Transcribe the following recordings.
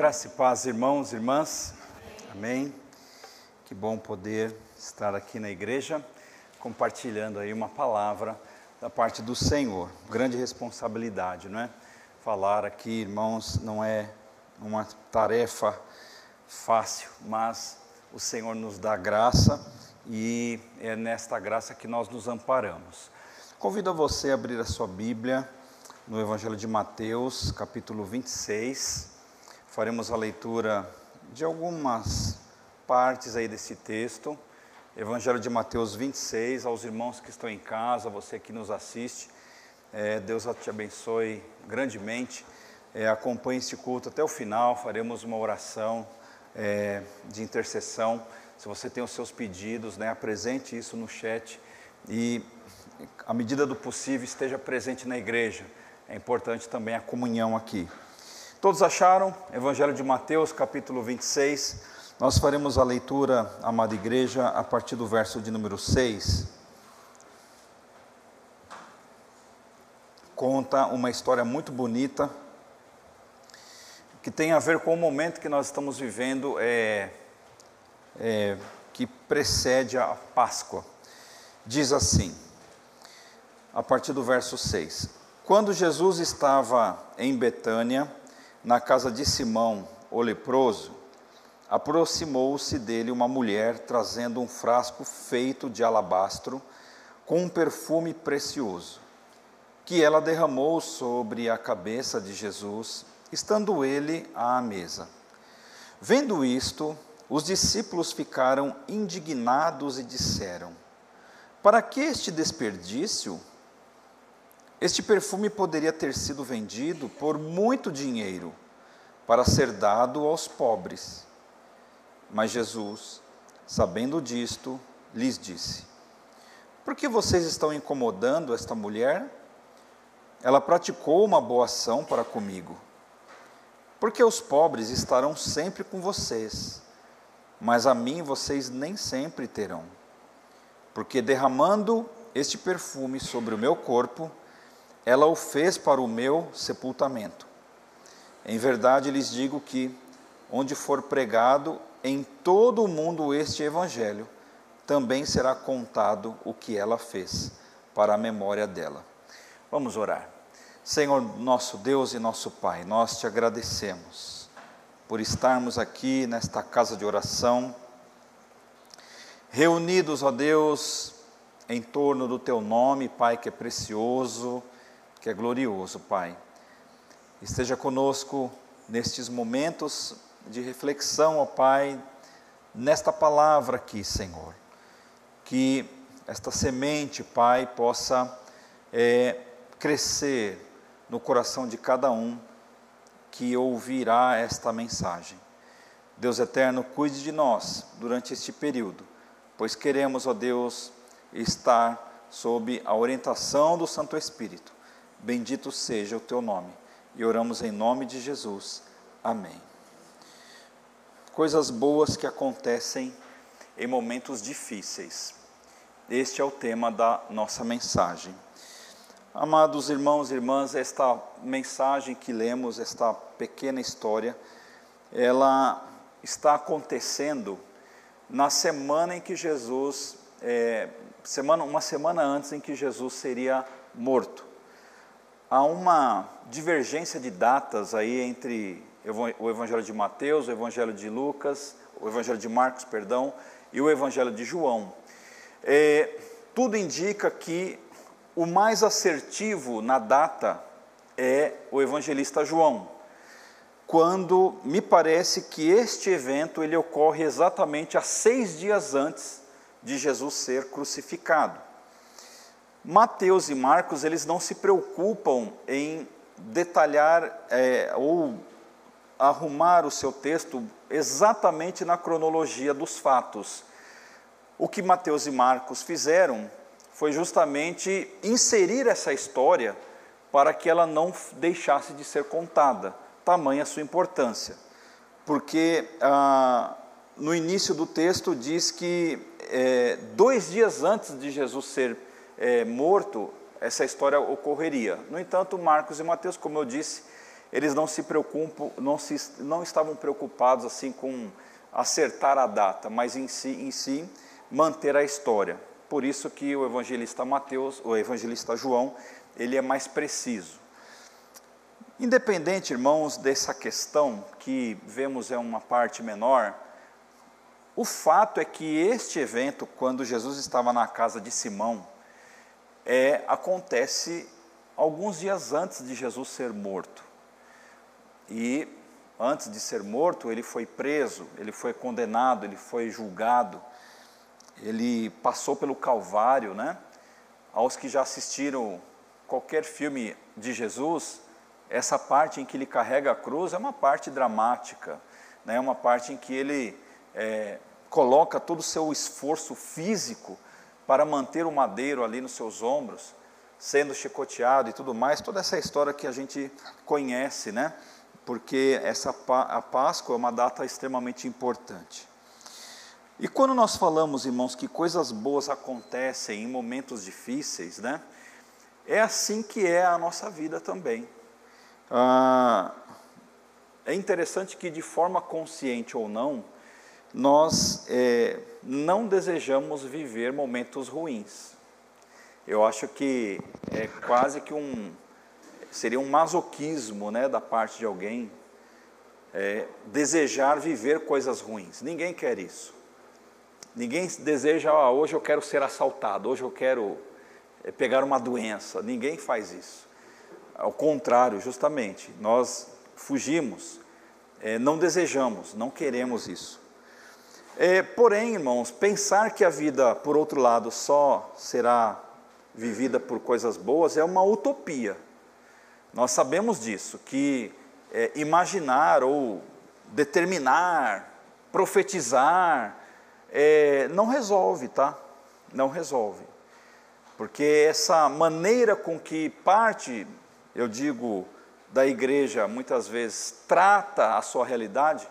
Graça e paz, irmãos e irmãs. Amém. Que bom poder estar aqui na igreja compartilhando aí uma palavra da parte do Senhor. Grande responsabilidade, não é? Falar aqui, irmãos, não é uma tarefa fácil, mas o Senhor nos dá graça e é nesta graça que nós nos amparamos. Convido você a abrir a sua Bíblia no Evangelho de Mateus, capítulo 26 faremos a leitura de algumas partes aí desse texto. Evangelho de Mateus 26, aos irmãos que estão em casa, você que nos assiste, é, Deus te abençoe grandemente. É, acompanhe este culto até o final, faremos uma oração é, de intercessão. Se você tem os seus pedidos, né, apresente isso no chat e, à medida do possível, esteja presente na igreja. É importante também a comunhão aqui. Todos acharam? Evangelho de Mateus, capítulo 26. Nós faremos a leitura, amada igreja, a partir do verso de número 6. Conta uma história muito bonita, que tem a ver com o momento que nós estamos vivendo, é, é, que precede a Páscoa. Diz assim, a partir do verso 6: Quando Jesus estava em Betânia, na casa de Simão, o leproso, aproximou-se dele uma mulher trazendo um frasco feito de alabastro com um perfume precioso, que ela derramou sobre a cabeça de Jesus, estando ele à mesa. Vendo isto, os discípulos ficaram indignados e disseram: Para que este desperdício? Este perfume poderia ter sido vendido por muito dinheiro para ser dado aos pobres. Mas Jesus, sabendo disto, lhes disse: Por que vocês estão incomodando esta mulher? Ela praticou uma boa ação para comigo. Porque os pobres estarão sempre com vocês, mas a mim vocês nem sempre terão. Porque derramando este perfume sobre o meu corpo, ela o fez para o meu sepultamento. Em verdade lhes digo que, onde for pregado em todo o mundo este evangelho, também será contado o que ela fez, para a memória dela. Vamos orar. Senhor, nosso Deus e nosso Pai, nós te agradecemos por estarmos aqui nesta casa de oração, reunidos, ó Deus, em torno do teu nome, Pai, que é precioso que é glorioso, Pai. Esteja conosco nestes momentos de reflexão, ó Pai, nesta palavra aqui, Senhor. Que esta semente, Pai, possa é, crescer no coração de cada um que ouvirá esta mensagem. Deus eterno, cuide de nós durante este período, pois queremos, ó Deus, estar sob a orientação do Santo Espírito Bendito seja o teu nome. E oramos em nome de Jesus. Amém. Coisas boas que acontecem em momentos difíceis. Este é o tema da nossa mensagem. Amados irmãos e irmãs, esta mensagem que lemos, esta pequena história, ela está acontecendo na semana em que Jesus, é, semana, uma semana antes em que Jesus seria morto há uma divergência de datas aí entre o Evangelho de Mateus, o Evangelho de Lucas, o Evangelho de Marcos, perdão, e o Evangelho de João. É, tudo indica que o mais assertivo na data é o evangelista João, quando me parece que este evento ele ocorre exatamente há seis dias antes de Jesus ser crucificado. Mateus e Marcos, eles não se preocupam em detalhar é, ou arrumar o seu texto exatamente na cronologia dos fatos. O que Mateus e Marcos fizeram foi justamente inserir essa história para que ela não deixasse de ser contada, tamanha a sua importância. Porque ah, no início do texto diz que é, dois dias antes de Jesus ser é, morto, essa história ocorreria. No entanto, Marcos e Mateus, como eu disse, eles não se preocupam, não, se, não estavam preocupados assim com acertar a data, mas em si, em si manter a história. Por isso que o evangelista Mateus, o evangelista João, ele é mais preciso. Independente, irmãos, dessa questão que vemos é uma parte menor, o fato é que este evento, quando Jesus estava na casa de Simão, é, acontece alguns dias antes de Jesus ser morto. E antes de ser morto, ele foi preso, ele foi condenado, ele foi julgado, ele passou pelo Calvário, né? Aos que já assistiram qualquer filme de Jesus, essa parte em que ele carrega a cruz é uma parte dramática, né? é uma parte em que ele é, coloca todo o seu esforço físico para manter o madeiro ali nos seus ombros, sendo chicoteado e tudo mais, toda essa história que a gente conhece, né? Porque essa a Páscoa é uma data extremamente importante. E quando nós falamos, irmãos, que coisas boas acontecem em momentos difíceis, né? É assim que é a nossa vida também. Ah, é interessante que, de forma consciente ou não, nós é, não desejamos viver momentos ruins. Eu acho que é quase que um seria um masoquismo, né, da parte de alguém é, desejar viver coisas ruins. Ninguém quer isso. Ninguém deseja, ah, hoje eu quero ser assaltado, hoje eu quero é, pegar uma doença. Ninguém faz isso. Ao contrário, justamente, nós fugimos, é, não desejamos, não queremos isso. É, porém, irmãos, pensar que a vida, por outro lado, só será vivida por coisas boas é uma utopia. Nós sabemos disso, que é, imaginar ou determinar, profetizar, é, não resolve, tá? Não resolve. Porque essa maneira com que parte eu digo, da igreja muitas vezes trata a sua realidade,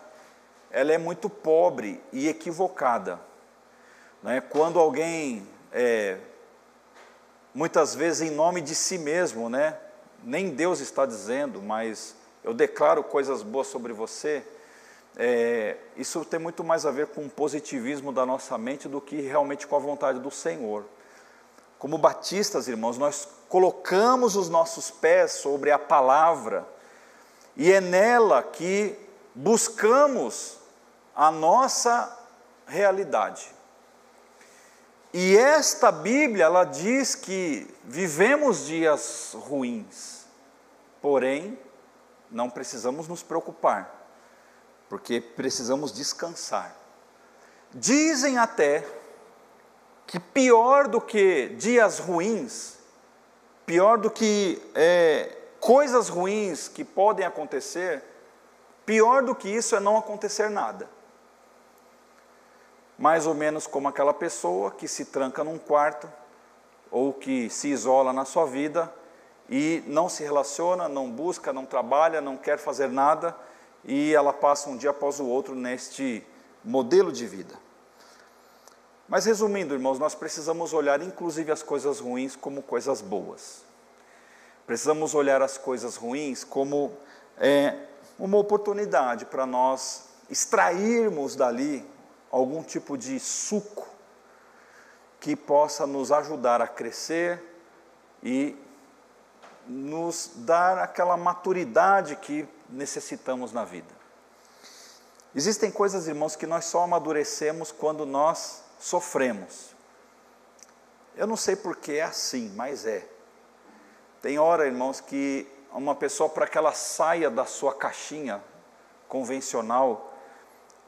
ela é muito pobre e equivocada. Né? Quando alguém, é, muitas vezes em nome de si mesmo, né? nem Deus está dizendo, mas eu declaro coisas boas sobre você, é, isso tem muito mais a ver com o positivismo da nossa mente do que realmente com a vontade do Senhor. Como batistas, irmãos, nós colocamos os nossos pés sobre a palavra e é nela que buscamos a nossa realidade. E esta Bíblia, ela diz que vivemos dias ruins, porém, não precisamos nos preocupar, porque precisamos descansar. Dizem até que pior do que dias ruins, pior do que é, coisas ruins que podem acontecer, pior do que isso é não acontecer nada. Mais ou menos como aquela pessoa que se tranca num quarto ou que se isola na sua vida e não se relaciona, não busca, não trabalha, não quer fazer nada e ela passa um dia após o outro neste modelo de vida. Mas resumindo, irmãos, nós precisamos olhar inclusive as coisas ruins como coisas boas. Precisamos olhar as coisas ruins como é, uma oportunidade para nós extrairmos dali algum tipo de suco que possa nos ajudar a crescer e nos dar aquela maturidade que necessitamos na vida. Existem coisas, irmãos, que nós só amadurecemos quando nós sofremos. Eu não sei porque é assim, mas é. Tem hora, irmãos, que uma pessoa, para que ela saia da sua caixinha convencional,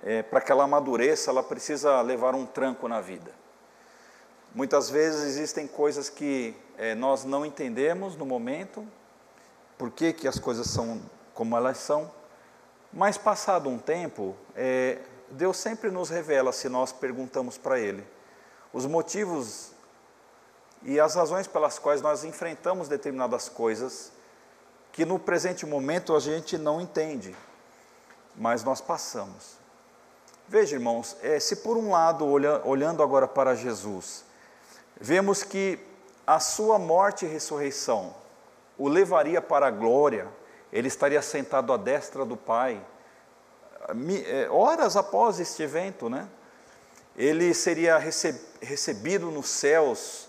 é, para que ela amadureça, ela precisa levar um tranco na vida. Muitas vezes existem coisas que é, nós não entendemos no momento, por que, que as coisas são como elas são, mas passado um tempo, é, Deus sempre nos revela se nós perguntamos para Ele os motivos e as razões pelas quais nós enfrentamos determinadas coisas que no presente momento a gente não entende, mas nós passamos. Veja, irmãos, é, se por um lado, olha, olhando agora para Jesus, vemos que a sua morte e ressurreição o levaria para a glória ele estaria sentado à destra do Pai, é, horas após este evento, né? Ele seria recebido nos céus,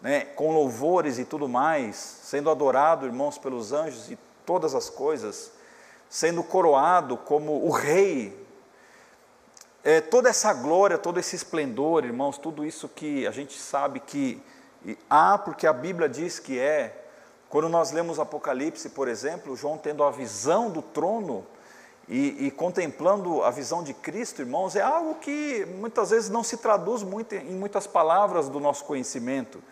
né, com louvores e tudo mais, sendo adorado, irmãos, pelos anjos e todas as coisas, sendo coroado como o rei. É, toda essa glória, todo esse esplendor, irmãos, tudo isso que a gente sabe que há, porque a Bíblia diz que é. Quando nós lemos Apocalipse, por exemplo, João tendo a visão do trono, e, e, contemplando a visão de Cristo, irmãos, é algo que muitas vezes não se traduz muito em muitas palavras do nosso conhecimento.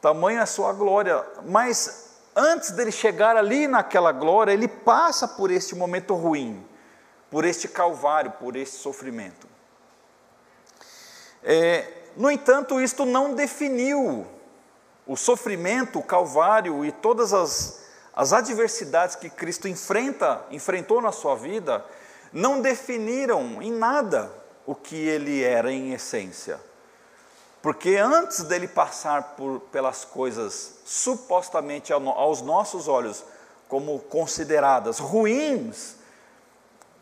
Tamanha a sua glória, mas antes dele chegar ali naquela glória, ele passa por este momento ruim, por este calvário, por este sofrimento. É, no entanto, isto não definiu o sofrimento, o calvário e todas as as adversidades que Cristo enfrenta, enfrentou na sua vida, não definiram em nada o que ele era em essência. Porque antes dele passar por, pelas coisas supostamente aos nossos olhos como consideradas ruins,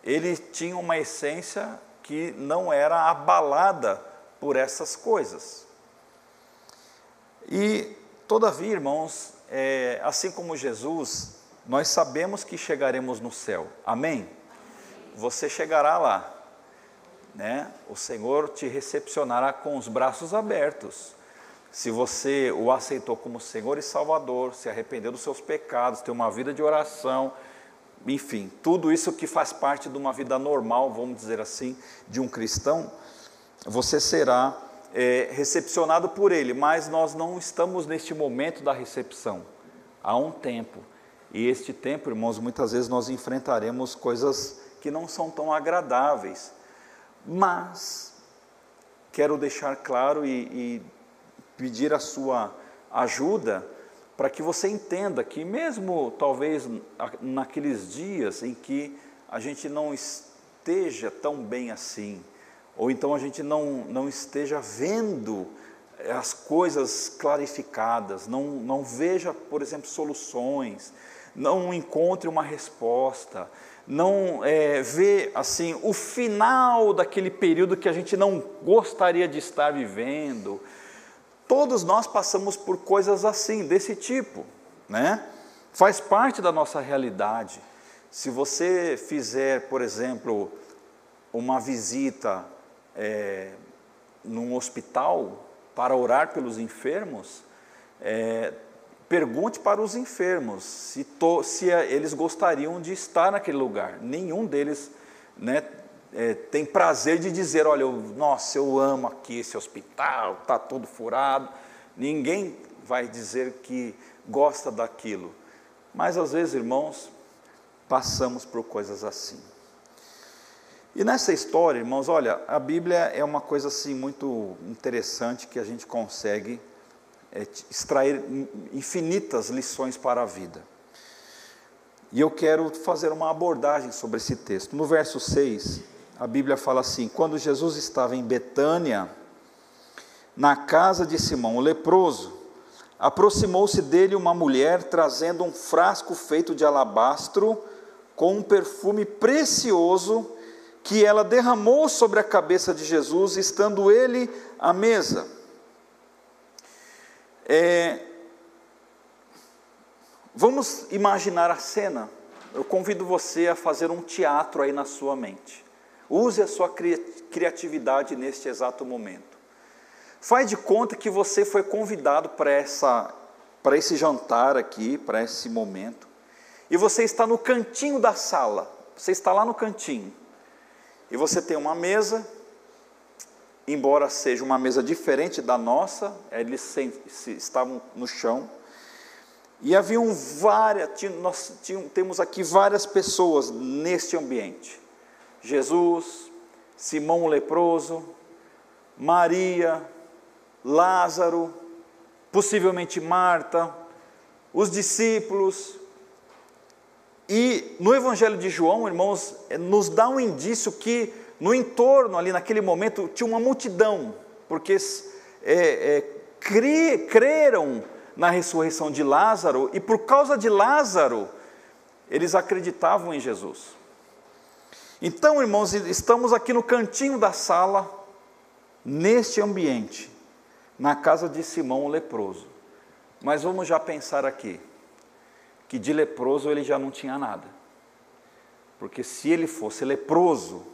ele tinha uma essência que não era abalada por essas coisas. E, todavia, irmãos, é, assim como Jesus, nós sabemos que chegaremos no céu. Amém? Você chegará lá. Né? O Senhor te recepcionará com os braços abertos. Se você o aceitou como Senhor e Salvador, se arrependeu dos seus pecados, tem uma vida de oração, enfim, tudo isso que faz parte de uma vida normal, vamos dizer assim, de um cristão, você será é, recepcionado por Ele, mas nós não estamos neste momento da recepção. Há um tempo. E este tempo, irmãos, muitas vezes nós enfrentaremos coisas que não são tão agradáveis. Mas quero deixar claro e, e pedir a sua ajuda para que você entenda que, mesmo talvez naqueles dias em que a gente não esteja tão bem assim, ou então a gente não, não esteja vendo as coisas clarificadas, não, não veja, por exemplo, soluções, não encontre uma resposta, não é, vê assim o final daquele período que a gente não gostaria de estar vivendo. Todos nós passamos por coisas assim, desse tipo, né? Faz parte da nossa realidade. Se você fizer, por exemplo, uma visita é, num hospital para orar pelos enfermos, é, pergunte para os enfermos se, to, se eles gostariam de estar naquele lugar. Nenhum deles né, é, tem prazer de dizer: olha, eu, nossa, eu amo aqui esse hospital, está todo furado. Ninguém vai dizer que gosta daquilo. Mas às vezes, irmãos, passamos por coisas assim. E nessa história, irmãos, olha, a Bíblia é uma coisa assim muito interessante que a gente consegue é, extrair infinitas lições para a vida. E eu quero fazer uma abordagem sobre esse texto. No verso 6, a Bíblia fala assim: Quando Jesus estava em Betânia, na casa de Simão, o leproso, aproximou-se dele uma mulher trazendo um frasco feito de alabastro com um perfume precioso que ela derramou sobre a cabeça de Jesus, estando ele à mesa. É, vamos imaginar a cena. Eu convido você a fazer um teatro aí na sua mente. Use a sua criatividade neste exato momento. Faz de conta que você foi convidado para essa para esse jantar aqui, para esse momento, e você está no cantinho da sala. Você está lá no cantinho. E você tem uma mesa, embora seja uma mesa diferente da nossa, eles estavam no chão. E haviam várias, nós temos aqui várias pessoas neste ambiente. Jesus, Simão o leproso, Maria, Lázaro, possivelmente Marta, os discípulos, e no Evangelho de João, irmãos, nos dá um indício que no entorno, ali naquele momento, tinha uma multidão, porque é, é, cre, creram na ressurreição de Lázaro, e por causa de Lázaro, eles acreditavam em Jesus. Então, irmãos, estamos aqui no cantinho da sala, neste ambiente, na casa de Simão o leproso. Mas vamos já pensar aqui, que de leproso ele já não tinha nada. Porque se ele fosse leproso,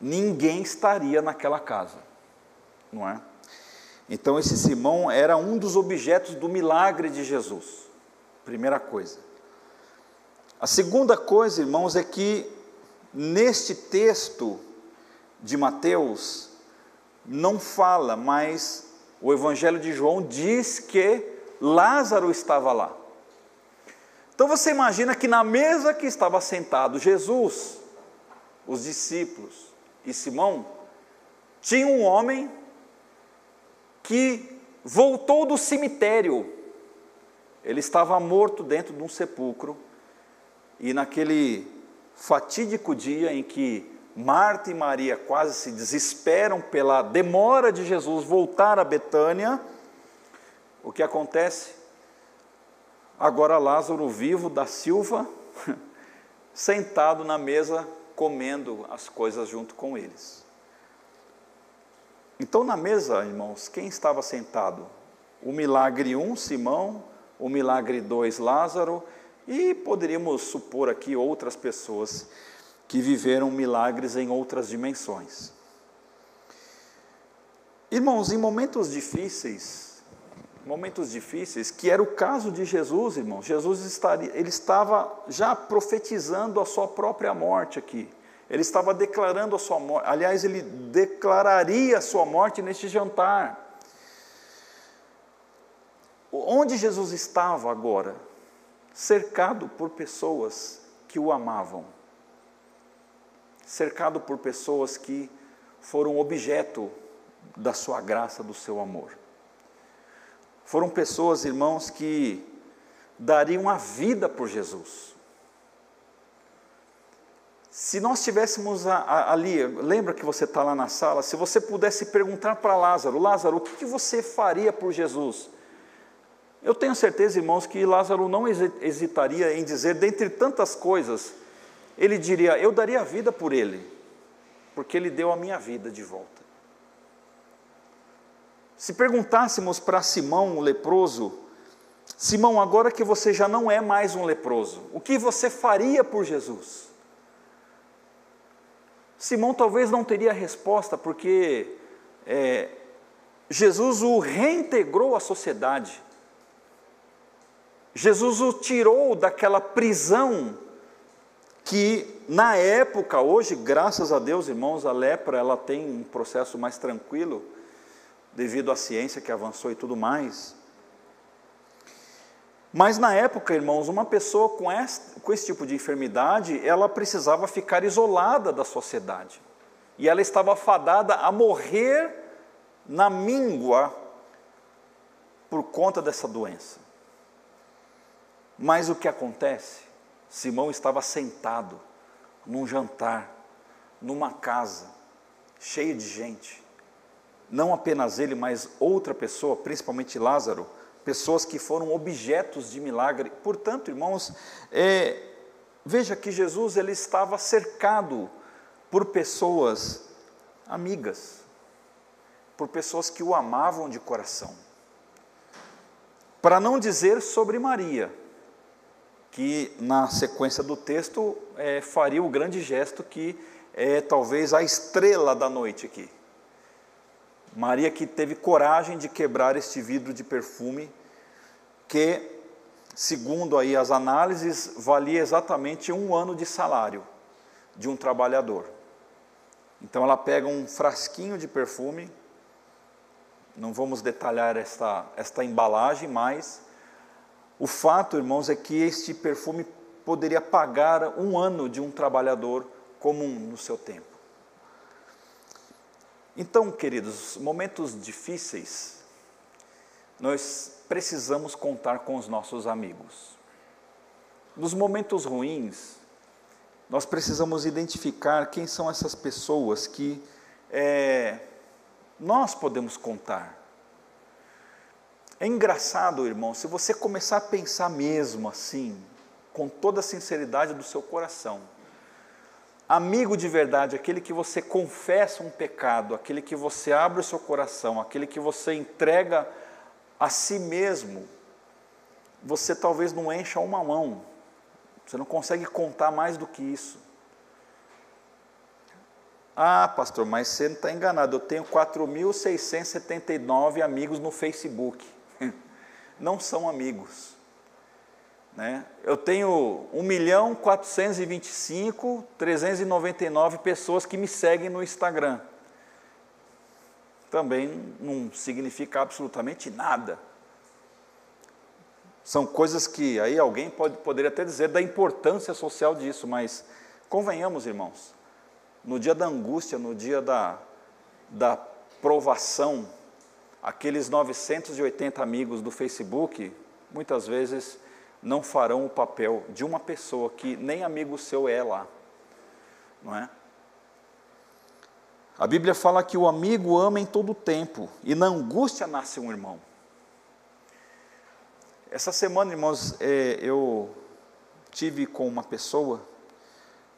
ninguém estaria naquela casa, não é? Então, esse Simão era um dos objetos do milagre de Jesus. Primeira coisa. A segunda coisa, irmãos, é que neste texto de Mateus, não fala, mas o Evangelho de João diz que Lázaro estava lá. Então você imagina que na mesa que estava sentado Jesus, os discípulos e Simão, tinha um homem que voltou do cemitério. Ele estava morto dentro de um sepulcro, e naquele fatídico dia em que Marta e Maria quase se desesperam pela demora de Jesus voltar a Betânia, o que acontece? Agora Lázaro vivo da Silva, sentado na mesa comendo as coisas junto com eles. Então, na mesa, irmãos, quem estava sentado? O milagre 1, um, Simão, o milagre 2, Lázaro, e poderíamos supor aqui outras pessoas que viveram milagres em outras dimensões. Irmãos, em momentos difíceis, momentos difíceis, que era o caso de Jesus, irmãos, Jesus estaria, ele estava já profetizando a sua própria morte aqui. Ele estava declarando a sua morte, aliás, ele declararia a sua morte neste jantar. Onde Jesus estava agora? Cercado por pessoas que o amavam, cercado por pessoas que foram objeto da sua graça, do seu amor. Foram pessoas, irmãos, que dariam a vida por Jesus. Se nós tivéssemos ali, lembra que você está lá na sala, se você pudesse perguntar para Lázaro, Lázaro, o que você faria por Jesus? Eu tenho certeza, irmãos, que Lázaro não hesitaria em dizer, dentre tantas coisas, ele diria: Eu daria a vida por ele, porque ele deu a minha vida de volta. Se perguntássemos para Simão, o leproso, Simão, agora que você já não é mais um leproso, o que você faria por Jesus? Simão talvez não teria resposta, porque é, Jesus o reintegrou à sociedade. Jesus o tirou daquela prisão que na época, hoje, graças a Deus, irmãos, a lepra ela tem um processo mais tranquilo devido à ciência que avançou e tudo mais. Mas na época, irmãos, uma pessoa com esse, com esse tipo de enfermidade, ela precisava ficar isolada da sociedade. E ela estava fadada a morrer na míngua por conta dessa doença. Mas o que acontece? Simão estava sentado num jantar, numa casa, cheia de gente. Não apenas ele, mas outra pessoa, principalmente Lázaro, pessoas que foram objetos de milagre. Portanto, irmãos, é, veja que Jesus ele estava cercado por pessoas amigas, por pessoas que o amavam de coração. Para não dizer sobre Maria, que na sequência do texto é, faria o grande gesto que é talvez a estrela da noite aqui. Maria que teve coragem de quebrar este vidro de perfume, que, segundo aí as análises, valia exatamente um ano de salário de um trabalhador. Então ela pega um frasquinho de perfume, não vamos detalhar esta, esta embalagem, mas o fato, irmãos, é que este perfume poderia pagar um ano de um trabalhador comum no seu tempo. Então, queridos, momentos difíceis, nós precisamos contar com os nossos amigos. Nos momentos ruins, nós precisamos identificar quem são essas pessoas que é, nós podemos contar. É engraçado, irmão, se você começar a pensar mesmo assim, com toda a sinceridade do seu coração. Amigo de verdade, aquele que você confessa um pecado, aquele que você abre o seu coração, aquele que você entrega a si mesmo, você talvez não encha uma mão, você não consegue contar mais do que isso. Ah, pastor, mas você não está enganado, eu tenho 4.679 amigos no Facebook. Não são amigos. Né? Eu tenho 1 milhão 425, 399 pessoas que me seguem no Instagram. Também não significa absolutamente nada. São coisas que aí alguém pode, poderia até dizer da importância social disso, mas convenhamos, irmãos, no dia da angústia, no dia da, da provação, aqueles 980 amigos do Facebook, muitas vezes não farão o papel de uma pessoa que nem amigo seu é lá, não é? A Bíblia fala que o amigo ama em todo tempo e na angústia nasce um irmão. Essa semana, irmãos, é, eu tive com uma pessoa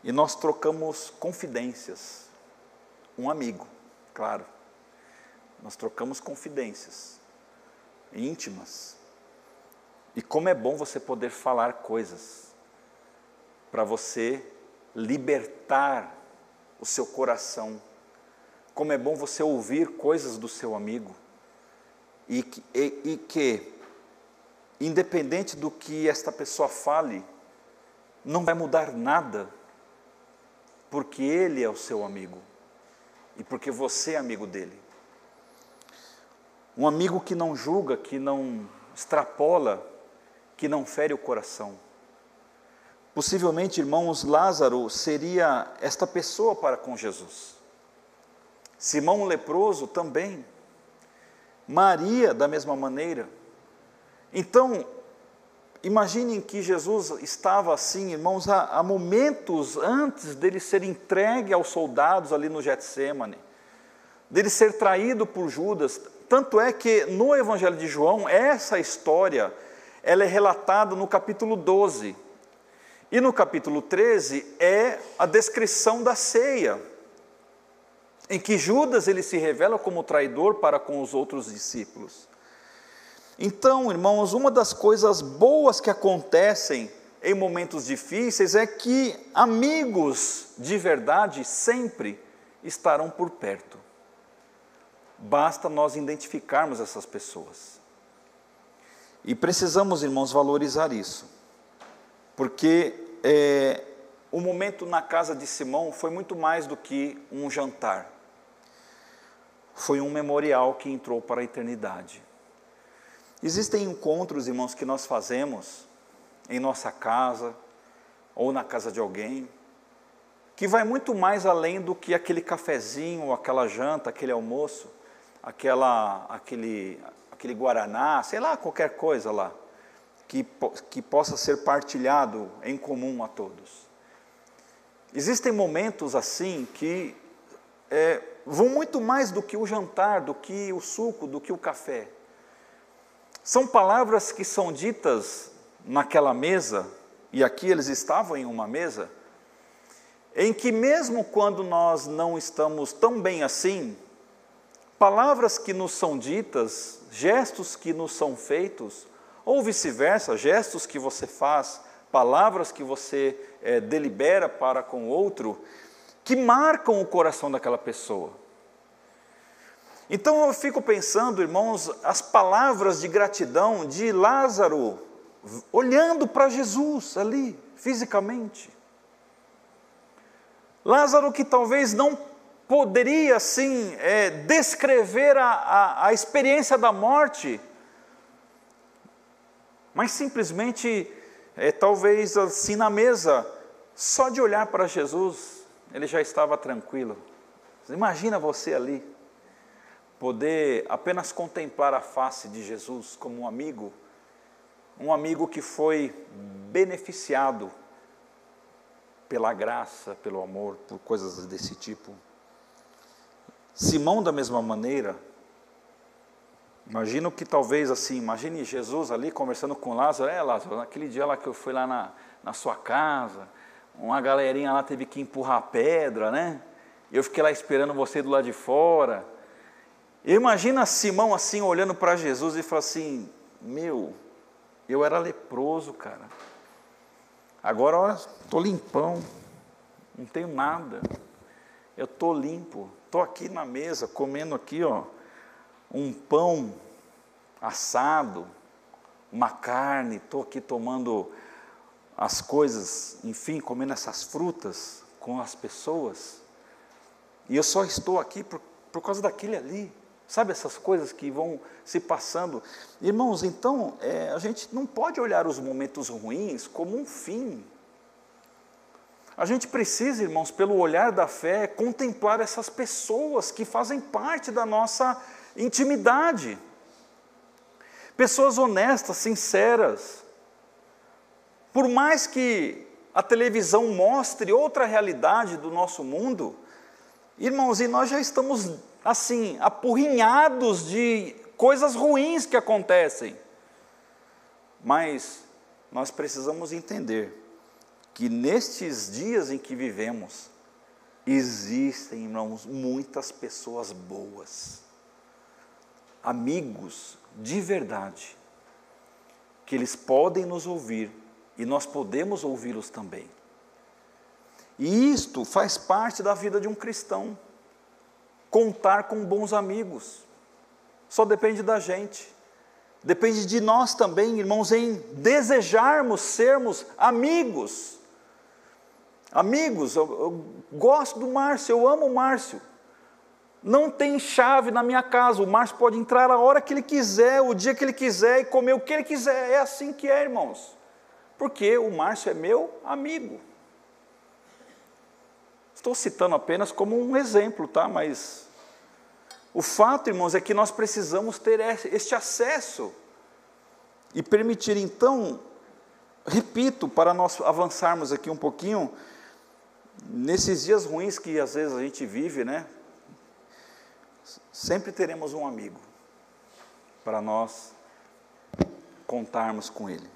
e nós trocamos confidências. Um amigo, claro. Nós trocamos confidências íntimas. E como é bom você poder falar coisas para você libertar o seu coração. Como é bom você ouvir coisas do seu amigo e que, e, e que, independente do que esta pessoa fale, não vai mudar nada, porque ele é o seu amigo e porque você é amigo dele. Um amigo que não julga, que não extrapola que não fere o coração. Possivelmente, irmãos, Lázaro seria esta pessoa para com Jesus. Simão o leproso também. Maria, da mesma maneira. Então, imaginem que Jesus estava assim, irmãos, há, há momentos antes dele ser entregue aos soldados ali no Getsemane, dele ser traído por Judas. Tanto é que no Evangelho de João, essa história ela é relatada no capítulo 12. E no capítulo 13 é a descrição da ceia, em que Judas ele se revela como traidor para com os outros discípulos. Então, irmãos, uma das coisas boas que acontecem em momentos difíceis é que amigos de verdade sempre estarão por perto. Basta nós identificarmos essas pessoas. E precisamos, irmãos, valorizar isso, porque é, o momento na casa de Simão foi muito mais do que um jantar, foi um memorial que entrou para a eternidade. Existem encontros, irmãos, que nós fazemos em nossa casa ou na casa de alguém, que vai muito mais além do que aquele cafezinho, aquela janta, aquele almoço, aquela, aquele, aquele guaraná, sei lá, qualquer coisa lá, que, que possa ser partilhado em comum a todos. Existem momentos assim que é, vão muito mais do que o jantar, do que o suco, do que o café. São palavras que são ditas naquela mesa, e aqui eles estavam em uma mesa, em que mesmo quando nós não estamos tão bem assim, palavras que nos são ditas gestos que nos são feitos, ou vice-versa, gestos que você faz, palavras que você é, delibera para com o outro, que marcam o coração daquela pessoa. Então eu fico pensando, irmãos, as palavras de gratidão de Lázaro, olhando para Jesus ali, fisicamente. Lázaro que talvez não poderia, assim, é, descrever a, a, a experiência da morte, mas simplesmente, é, talvez assim na mesa, só de olhar para Jesus, ele já estava tranquilo. Imagina você ali, poder apenas contemplar a face de Jesus como um amigo, um amigo que foi beneficiado pela graça, pelo amor, por coisas desse tipo. Simão, da mesma maneira, imagino que talvez assim, imagine Jesus ali conversando com Lázaro, é Lázaro, naquele dia lá que eu fui lá na, na sua casa, uma galerinha lá teve que empurrar pedra, né? Eu fiquei lá esperando você do lado de fora. Imagina Simão assim olhando para Jesus e falando assim: Meu, eu era leproso, cara. Agora estou limpão, não tenho nada. Eu estou limpo, estou aqui na mesa comendo aqui, ó, um pão assado, uma carne, estou aqui tomando as coisas, enfim, comendo essas frutas com as pessoas. E eu só estou aqui por, por causa daquele ali. Sabe essas coisas que vão se passando? Irmãos, então, é, a gente não pode olhar os momentos ruins como um fim. A gente precisa, irmãos, pelo olhar da fé, contemplar essas pessoas que fazem parte da nossa intimidade. Pessoas honestas, sinceras. Por mais que a televisão mostre outra realidade do nosso mundo, irmãos, e nós já estamos assim, apurrinhados de coisas ruins que acontecem. Mas nós precisamos entender que nestes dias em que vivemos, existem, irmãos, muitas pessoas boas, amigos de verdade, que eles podem nos ouvir e nós podemos ouvi-los também. E isto faz parte da vida de um cristão contar com bons amigos. Só depende da gente. Depende de nós também, irmãos, em desejarmos sermos amigos. Amigos, eu, eu gosto do Márcio, eu amo o Márcio. Não tem chave na minha casa, o Márcio pode entrar a hora que ele quiser, o dia que ele quiser e comer o que ele quiser. É assim que é, irmãos. Porque o Márcio é meu amigo. Estou citando apenas como um exemplo, tá? Mas o fato, irmãos, é que nós precisamos ter este acesso e permitir então, repito, para nós avançarmos aqui um pouquinho, nesses dias ruins que às vezes a gente vive, né? Sempre teremos um amigo para nós contarmos com ele.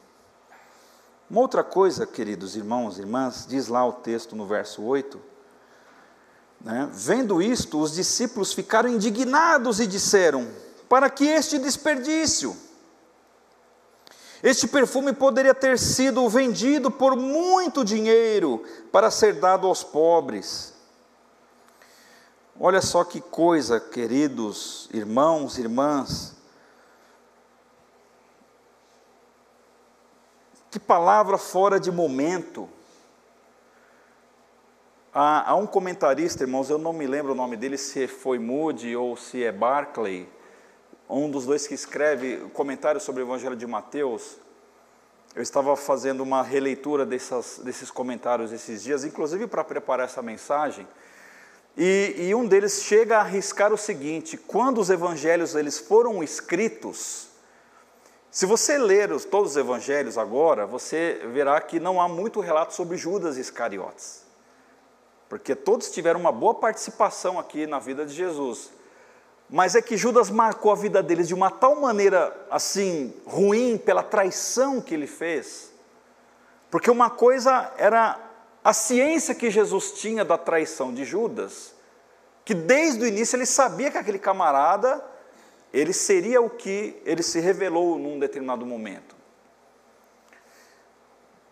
Uma outra coisa, queridos irmãos e irmãs, diz lá o texto no verso 8, né? Vendo isto, os discípulos ficaram indignados e disseram: Para que este desperdício? Este perfume poderia ter sido vendido por muito dinheiro para ser dado aos pobres. Olha só que coisa, queridos irmãos irmãs. Que palavra fora de momento. Há, há, um comentarista, irmãos, eu não me lembro o nome dele, se foi Moody ou se é Barclay, um dos dois que escreve comentário sobre o Evangelho de Mateus. Eu estava fazendo uma releitura dessas, desses comentários esses dias, inclusive para preparar essa mensagem, e, e, um deles chega a arriscar o seguinte: quando os evangelhos eles foram escritos, se você ler os, todos os evangelhos agora, você verá que não há muito relato sobre Judas Iscariotes porque todos tiveram uma boa participação aqui na vida de Jesus. Mas é que Judas marcou a vida deles de uma tal maneira assim ruim pela traição que ele fez. Porque uma coisa era a ciência que Jesus tinha da traição de Judas, que desde o início ele sabia que aquele camarada ele seria o que ele se revelou num determinado momento.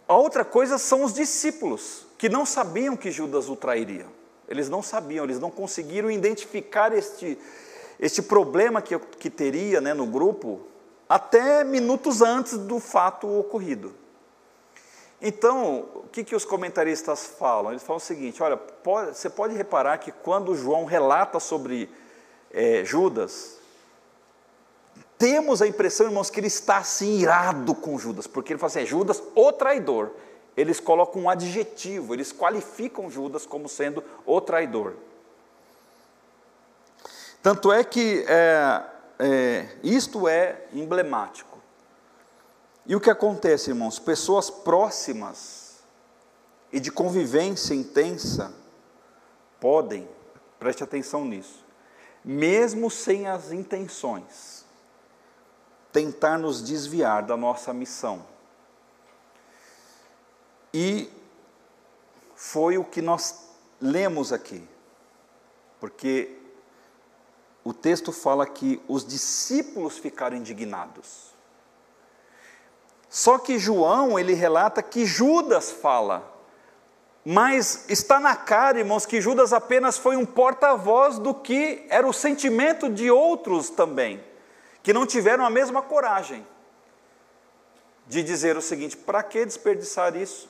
A outra coisa são os discípulos, que não sabiam que Judas o trairia. Eles não sabiam, eles não conseguiram identificar este, este problema que, que teria né, no grupo até minutos antes do fato ocorrido. Então, o que, que os comentaristas falam? Eles falam o seguinte: olha, pode, você pode reparar que quando João relata sobre é, Judas, temos a impressão, irmãos, que ele está assim irado com Judas, porque ele fala assim: é Judas, o traidor. Eles colocam um adjetivo, eles qualificam Judas como sendo o traidor. Tanto é que é, é, isto é emblemático. E o que acontece, irmãos? Pessoas próximas e de convivência intensa podem, preste atenção nisso, mesmo sem as intenções, tentar nos desviar da nossa missão. E foi o que nós lemos aqui, porque o texto fala que os discípulos ficaram indignados. Só que João, ele relata que Judas fala, mas está na cara, irmãos, que Judas apenas foi um porta-voz do que era o sentimento de outros também, que não tiveram a mesma coragem de dizer o seguinte: para que desperdiçar isso?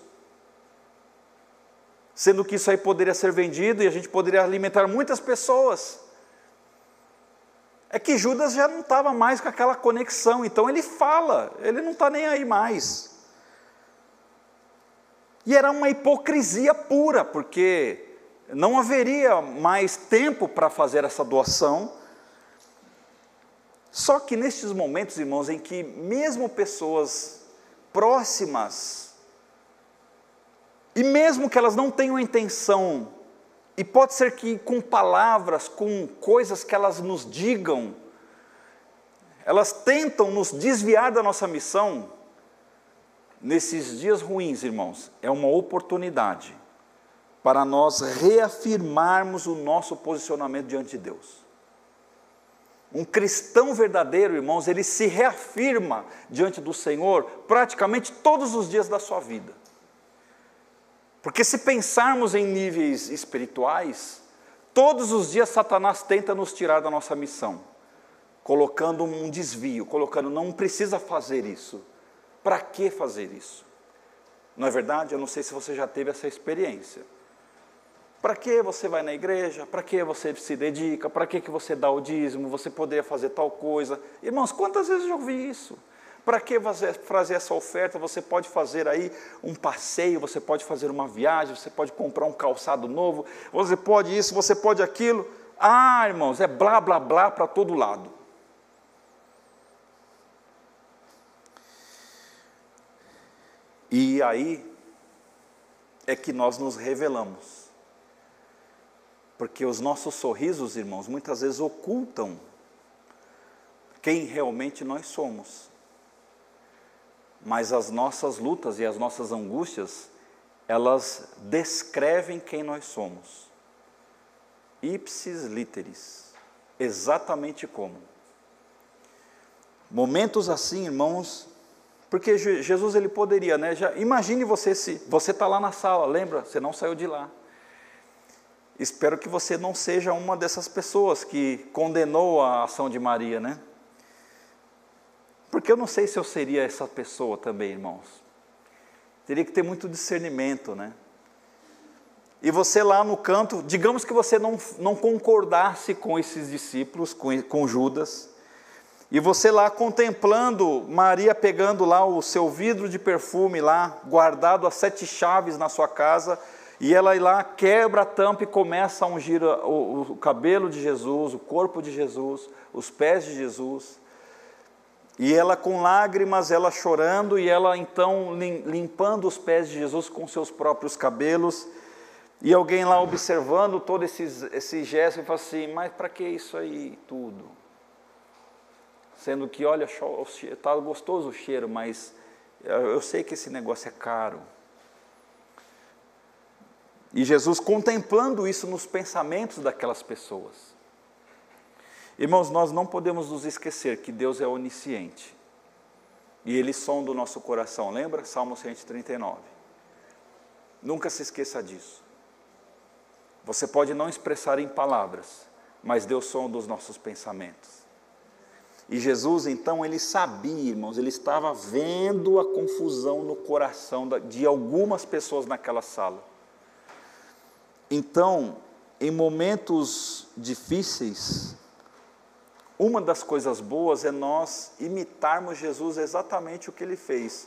Sendo que isso aí poderia ser vendido e a gente poderia alimentar muitas pessoas. É que Judas já não estava mais com aquela conexão, então ele fala, ele não está nem aí mais. E era uma hipocrisia pura, porque não haveria mais tempo para fazer essa doação. Só que nestes momentos, irmãos, em que mesmo pessoas próximas, e mesmo que elas não tenham intenção, e pode ser que com palavras, com coisas que elas nos digam, elas tentam nos desviar da nossa missão, nesses dias ruins, irmãos, é uma oportunidade para nós reafirmarmos o nosso posicionamento diante de Deus. Um cristão verdadeiro, irmãos, ele se reafirma diante do Senhor praticamente todos os dias da sua vida. Porque se pensarmos em níveis espirituais, todos os dias Satanás tenta nos tirar da nossa missão, colocando um desvio, colocando não precisa fazer isso. Para que fazer isso? Não é verdade? Eu não sei se você já teve essa experiência. Para que você vai na igreja? Para que você se dedica? Para que, você dá o dízimo? Você poderia fazer tal coisa? Irmãos, quantas vezes eu ouvi isso? Para que fazer essa oferta? Você pode fazer aí um passeio, você pode fazer uma viagem, você pode comprar um calçado novo, você pode isso, você pode aquilo. Ah, irmãos, é blá blá blá para todo lado. E aí é que nós nos revelamos. Porque os nossos sorrisos, irmãos, muitas vezes ocultam quem realmente nós somos. Mas as nossas lutas e as nossas angústias, elas descrevem quem nós somos. Ipsis literis, exatamente como. Momentos assim, irmãos, porque Jesus ele poderia, né? Já, imagine você se você está lá na sala, lembra? Você não saiu de lá. Espero que você não seja uma dessas pessoas que condenou a ação de Maria, né? Porque eu não sei se eu seria essa pessoa também, irmãos. Teria que ter muito discernimento, né? E você lá no canto, digamos que você não, não concordasse com esses discípulos, com, com Judas, e você lá contemplando Maria pegando lá o seu vidro de perfume lá, guardado as sete chaves na sua casa, e ela lá quebra a tampa e começa a ungir o, o cabelo de Jesus, o corpo de Jesus, os pés de Jesus. E ela com lágrimas, ela chorando, e ela então limpando os pés de Jesus com seus próprios cabelos. E alguém lá observando todo esse, esse gesto e fala assim: Mas para que isso aí tudo? sendo que, olha, está gostoso o cheiro, mas eu sei que esse negócio é caro. E Jesus contemplando isso nos pensamentos daquelas pessoas. Irmãos, nós não podemos nos esquecer que Deus é onisciente. E Ele sonda o nosso coração, lembra? Salmo 139. Nunca se esqueça disso. Você pode não expressar em palavras, mas Deus sonda os nossos pensamentos. E Jesus, então, ele sabia, irmãos, ele estava vendo a confusão no coração de algumas pessoas naquela sala. Então, em momentos difíceis, uma das coisas boas é nós imitarmos Jesus exatamente o que ele fez.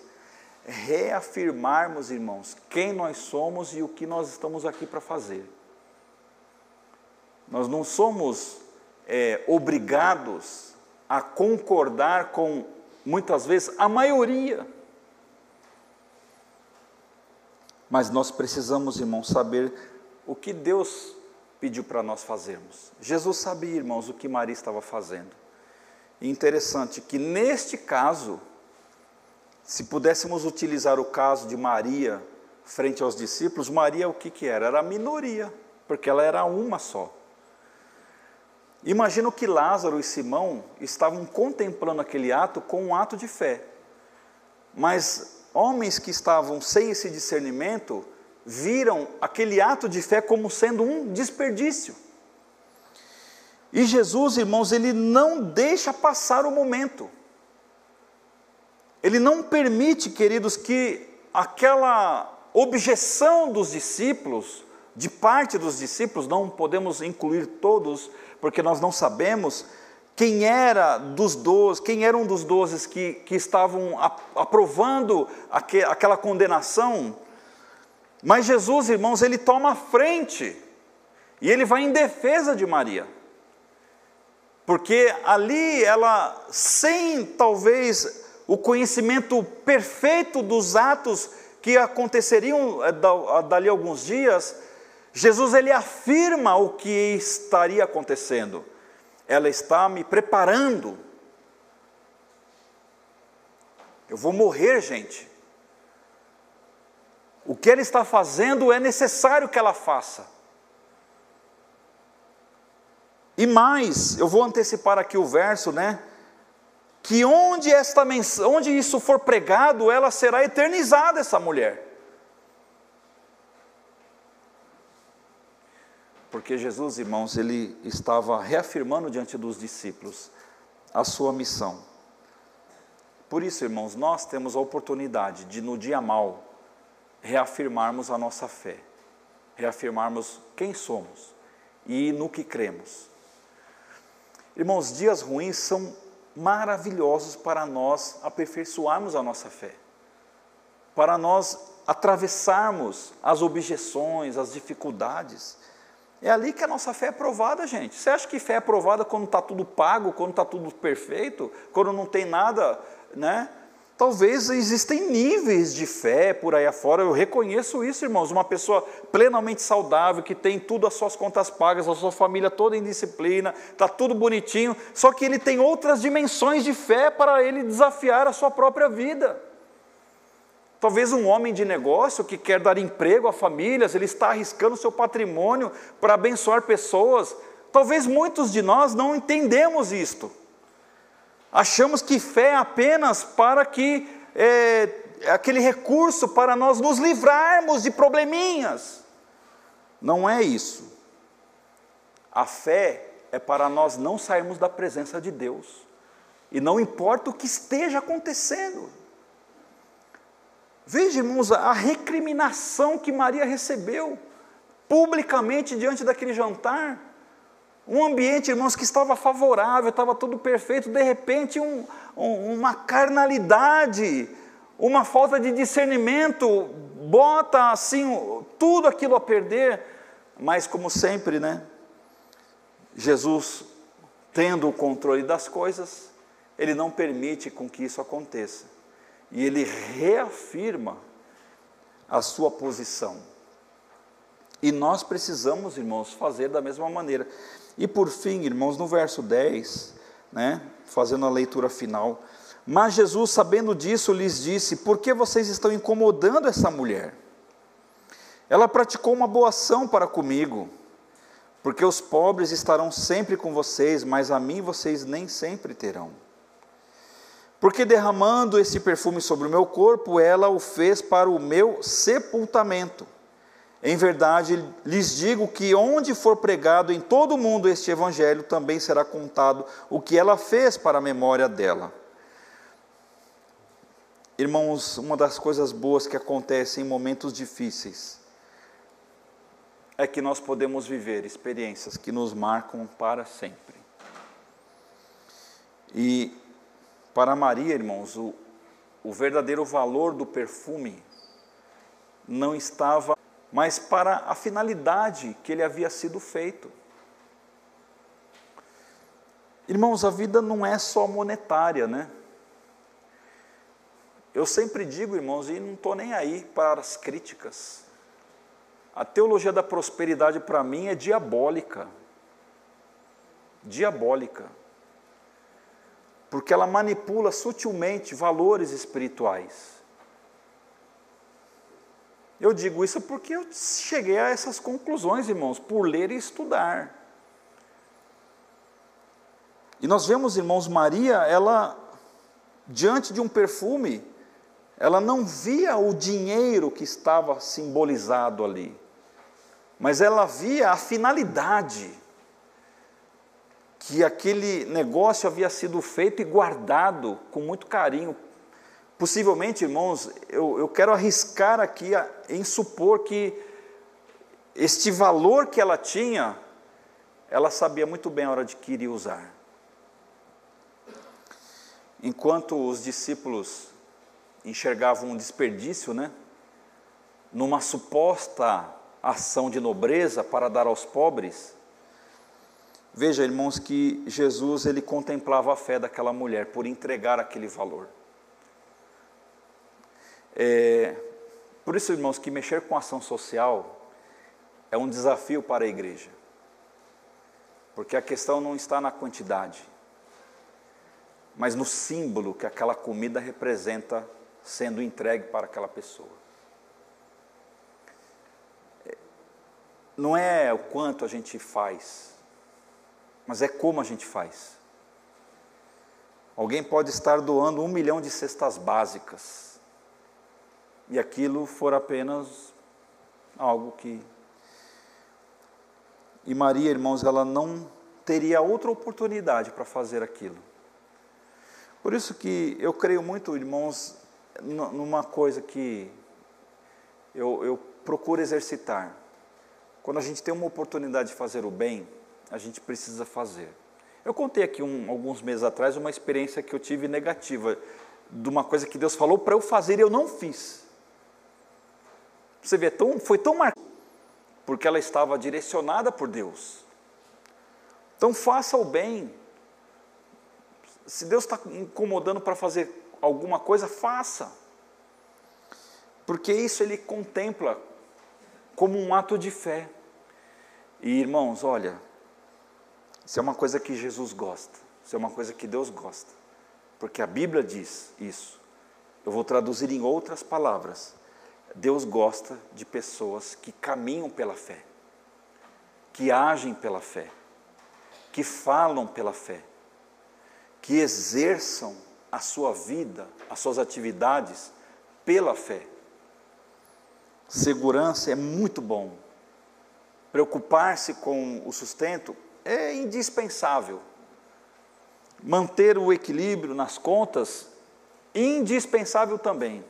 Reafirmarmos, irmãos, quem nós somos e o que nós estamos aqui para fazer. Nós não somos é, obrigados a concordar com, muitas vezes, a maioria. Mas nós precisamos, irmãos, saber o que Deus pediu para nós fazermos. Jesus sabia, irmãos, o que Maria estava fazendo. E interessante que neste caso, se pudéssemos utilizar o caso de Maria frente aos discípulos, Maria o que, que era? Era a minoria, porque ela era uma só. Imagino que Lázaro e Simão estavam contemplando aquele ato com um ato de fé. Mas homens que estavam sem esse discernimento viram aquele ato de fé como sendo um desperdício. E Jesus, irmãos, ele não deixa passar o momento. Ele não permite, queridos, que aquela objeção dos discípulos, de parte dos discípulos, não podemos incluir todos, porque nós não sabemos quem era dos doze, quem era um dos doze que, que estavam aprovando aquela condenação. Mas Jesus, irmãos, ele toma a frente e ele vai em defesa de Maria. Porque ali ela, sem talvez o conhecimento perfeito dos atos que aconteceriam eh, dali a alguns dias, Jesus ele afirma o que estaria acontecendo. Ela está me preparando. Eu vou morrer, gente. O que ela está fazendo é necessário que ela faça. E mais, eu vou antecipar aqui o verso, né? Que onde esta onde isso for pregado, ela será eternizada essa mulher. Porque Jesus, irmãos, ele estava reafirmando diante dos discípulos a sua missão. Por isso, irmãos, nós temos a oportunidade de no dia mal reafirmarmos a nossa fé, reafirmarmos quem somos e no que cremos. Irmãos, dias ruins são maravilhosos para nós aperfeiçoarmos a nossa fé, para nós atravessarmos as objeções, as dificuldades. É ali que a nossa fé é provada, gente. Você acha que fé é provada quando está tudo pago, quando está tudo perfeito, quando não tem nada, né? Talvez existem níveis de fé por aí afora, eu reconheço isso, irmãos. Uma pessoa plenamente saudável, que tem tudo as suas contas pagas, a sua família toda em disciplina, está tudo bonitinho, só que ele tem outras dimensões de fé para ele desafiar a sua própria vida. Talvez um homem de negócio que quer dar emprego a famílias, ele está arriscando seu patrimônio para abençoar pessoas. Talvez muitos de nós não entendemos isto. Achamos que fé é apenas para que é, aquele recurso para nós nos livrarmos de probleminhas. Não é isso. A fé é para nós não sairmos da presença de Deus. E não importa o que esteja acontecendo. Veja, irmãos, a recriminação que Maria recebeu publicamente diante daquele jantar. Um ambiente, irmãos, que estava favorável, estava tudo perfeito, de repente um, um, uma carnalidade, uma falta de discernimento, bota assim tudo aquilo a perder, mas como sempre, né? Jesus, tendo o controle das coisas, ele não permite com que isso aconteça. E ele reafirma a sua posição. E nós precisamos, irmãos, fazer da mesma maneira. E por fim, irmãos, no verso 10, né, fazendo a leitura final, mas Jesus, sabendo disso, lhes disse: Por que vocês estão incomodando essa mulher? Ela praticou uma boa ação para comigo, porque os pobres estarão sempre com vocês, mas a mim vocês nem sempre terão. Porque derramando esse perfume sobre o meu corpo, ela o fez para o meu sepultamento. Em verdade, lhes digo que onde for pregado em todo o mundo este evangelho, também será contado o que ela fez para a memória dela. Irmãos, uma das coisas boas que acontecem em momentos difíceis é que nós podemos viver experiências que nos marcam para sempre. E para Maria, irmãos, o, o verdadeiro valor do perfume não estava mas para a finalidade que ele havia sido feito. Irmãos, a vida não é só monetária, né? Eu sempre digo, irmãos, e não estou nem aí para as críticas. A teologia da prosperidade para mim é diabólica. Diabólica. Porque ela manipula sutilmente valores espirituais. Eu digo isso porque eu cheguei a essas conclusões, irmãos, por ler e estudar. E nós vemos, irmãos, Maria, ela, diante de um perfume, ela não via o dinheiro que estava simbolizado ali, mas ela via a finalidade que aquele negócio havia sido feito e guardado com muito carinho. Possivelmente, irmãos, eu, eu quero arriscar aqui em supor que este valor que ela tinha, ela sabia muito bem a hora de que iria usar. Enquanto os discípulos enxergavam um desperdício, né? Numa suposta ação de nobreza para dar aos pobres, Veja, irmãos, que Jesus ele contemplava a fé daquela mulher por entregar aquele valor. É, por isso, irmãos, que mexer com ação social é um desafio para a igreja. Porque a questão não está na quantidade, mas no símbolo que aquela comida representa sendo entregue para aquela pessoa. É, não é o quanto a gente faz, mas é como a gente faz. Alguém pode estar doando um milhão de cestas básicas e aquilo for apenas algo que. E Maria, irmãos, ela não teria outra oportunidade para fazer aquilo. Por isso que eu creio muito, irmãos, numa coisa que eu, eu procuro exercitar. Quando a gente tem uma oportunidade de fazer o bem, a gente precisa fazer. Eu contei aqui um, alguns meses atrás uma experiência que eu tive negativa, de uma coisa que Deus falou para eu fazer e eu não fiz. Você vê, tão, foi tão marcante, porque ela estava direcionada por Deus. Então faça o bem. Se Deus está incomodando para fazer alguma coisa, faça. Porque isso ele contempla como um ato de fé. E irmãos, olha, isso é uma coisa que Jesus gosta, isso é uma coisa que Deus gosta, porque a Bíblia diz isso. Eu vou traduzir em outras palavras. Deus gosta de pessoas que caminham pela fé, que agem pela fé, que falam pela fé, que exerçam a sua vida, as suas atividades pela fé. Segurança é muito bom. Preocupar-se com o sustento é indispensável. Manter o equilíbrio nas contas, indispensável também.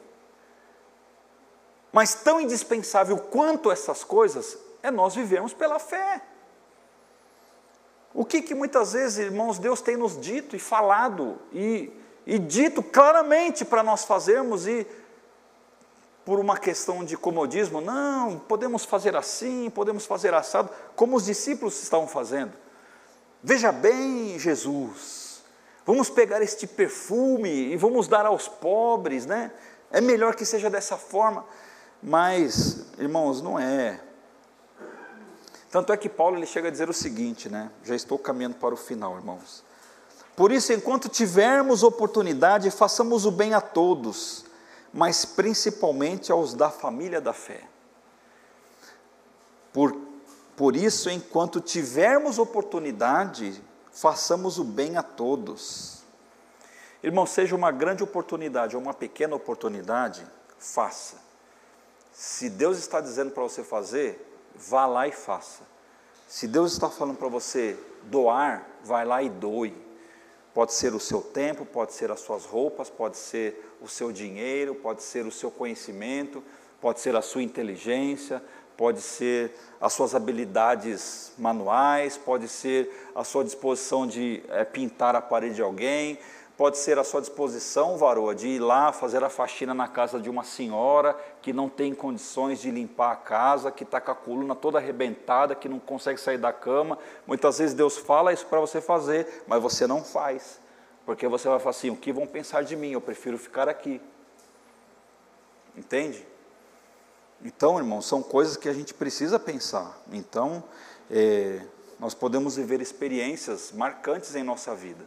Mas tão indispensável quanto essas coisas é nós vivermos pela fé. O que, que muitas vezes, irmãos, Deus tem nos dito e falado e, e dito claramente para nós fazermos e por uma questão de comodismo, não, podemos fazer assim, podemos fazer assado, como os discípulos estavam fazendo. Veja bem, Jesus, vamos pegar este perfume e vamos dar aos pobres, né? É melhor que seja dessa forma, mas, irmãos, não é. Tanto é que Paulo ele chega a dizer o seguinte, né? Já estou caminhando para o final, irmãos. Por isso, enquanto tivermos oportunidade, façamos o bem a todos, mas principalmente aos da família da fé. Por por isso, enquanto tivermos oportunidade, façamos o bem a todos. Irmão, seja uma grande oportunidade ou uma pequena oportunidade, faça. Se Deus está dizendo para você fazer, vá lá e faça. Se Deus está falando para você doar, vai lá e doe. Pode ser o seu tempo, pode ser as suas roupas, pode ser o seu dinheiro, pode ser o seu conhecimento, pode ser a sua inteligência, pode ser as suas habilidades manuais, pode ser a sua disposição de é, pintar a parede de alguém, pode ser a sua disposição, varoa, de ir lá fazer a faxina na casa de uma senhora que não tem condições de limpar a casa, que está com a coluna toda arrebentada, que não consegue sair da cama. Muitas vezes Deus fala isso para você fazer, mas você não faz, porque você vai falar assim: o que vão pensar de mim? Eu prefiro ficar aqui. Entende? Então, irmãos, são coisas que a gente precisa pensar. Então, é, nós podemos viver experiências marcantes em nossa vida,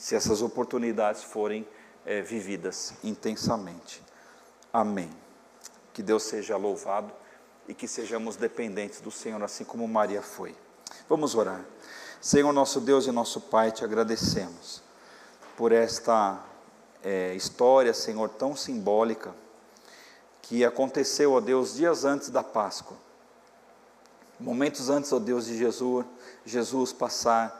se essas oportunidades forem é, vividas intensamente. Amém. Que Deus seja louvado e que sejamos dependentes do Senhor, assim como Maria foi. Vamos orar. Senhor, nosso Deus e nosso Pai, te agradecemos por esta é, história, Senhor, tão simbólica, que aconteceu, ó Deus, dias antes da Páscoa. Momentos antes, ó Deus, de Jesus, Jesus passar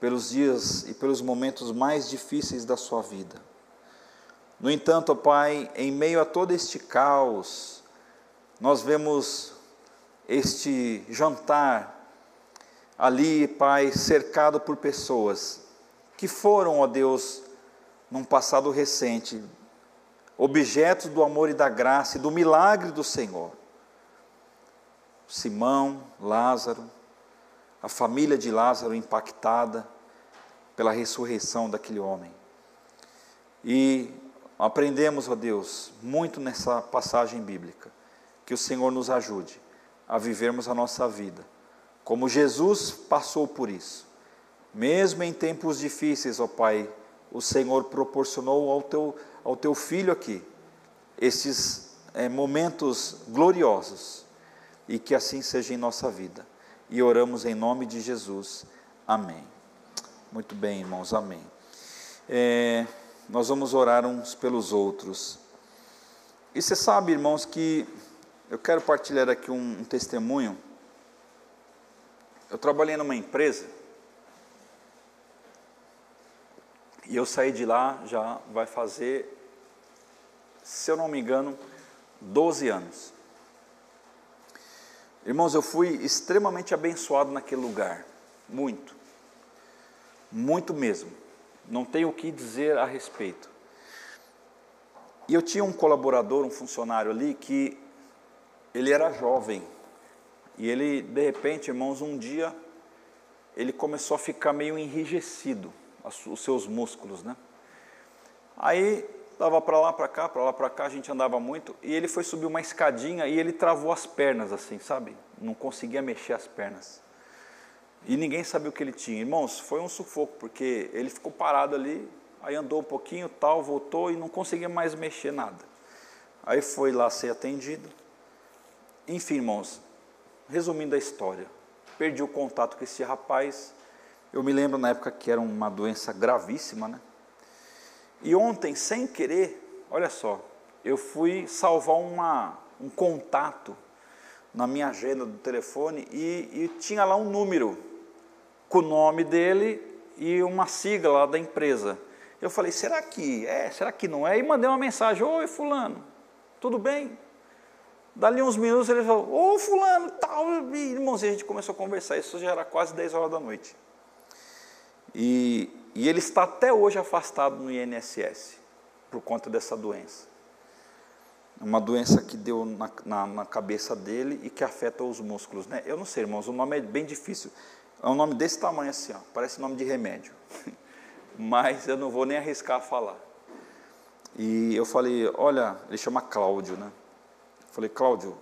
pelos dias e pelos momentos mais difíceis da sua vida. No entanto, Pai, em meio a todo este caos, nós vemos este jantar ali, Pai, cercado por pessoas que foram, ó Deus, num passado recente, objetos do amor e da graça e do milagre do Senhor. Simão, Lázaro, a família de Lázaro impactada pela ressurreição daquele homem. E aprendemos, ó Deus, muito nessa passagem bíblica, que o Senhor nos ajude a vivermos a nossa vida como Jesus passou por isso. Mesmo em tempos difíceis, ó Pai, o Senhor proporcionou ao teu, ao teu filho aqui esses é, momentos gloriosos e que assim seja em nossa vida. E oramos em nome de Jesus. Amém. Muito bem, irmãos, amém. É, nós vamos orar uns pelos outros. E você sabe, irmãos, que eu quero partilhar aqui um, um testemunho eu trabalhei numa empresa e eu saí de lá já vai fazer, se eu não me engano, 12 anos. Irmãos, eu fui extremamente abençoado naquele lugar, muito, muito mesmo. Não tenho o que dizer a respeito. E eu tinha um colaborador, um funcionário ali que ele era jovem, e ele, de repente, irmãos, um dia, ele começou a ficar meio enrijecido, os seus músculos, né? Aí, dava para lá, para cá, para lá, para cá, a gente andava muito, e ele foi subir uma escadinha e ele travou as pernas, assim, sabe? Não conseguia mexer as pernas. E ninguém sabia o que ele tinha. Irmãos, foi um sufoco, porque ele ficou parado ali, aí andou um pouquinho, tal, voltou e não conseguia mais mexer nada. Aí foi lá ser atendido. Enfim, irmãos, resumindo a história, perdi o contato com esse rapaz. Eu me lembro na época que era uma doença gravíssima, né? E ontem, sem querer, olha só, eu fui salvar uma, um contato na minha agenda do telefone e, e tinha lá um número com o nome dele e uma sigla lá da empresa. Eu falei, será que é? Será que não é? E mandei uma mensagem, oi fulano, tudo bem? Dali uns minutos ele falou, ô fulano, tal, irmãozinho, a gente começou a conversar, isso já era quase 10 horas da noite. E, e ele está até hoje afastado no INSS, por conta dessa doença. Uma doença que deu na, na, na, cabeça dele e que afeta os músculos. Né? Eu não sei, irmãos, o nome é bem difícil. É um nome desse tamanho assim, ó, parece nome de remédio. Mas eu não vou nem arriscar a falar. E eu falei, olha, ele chama Cláudio, né? Falei, Cláudio,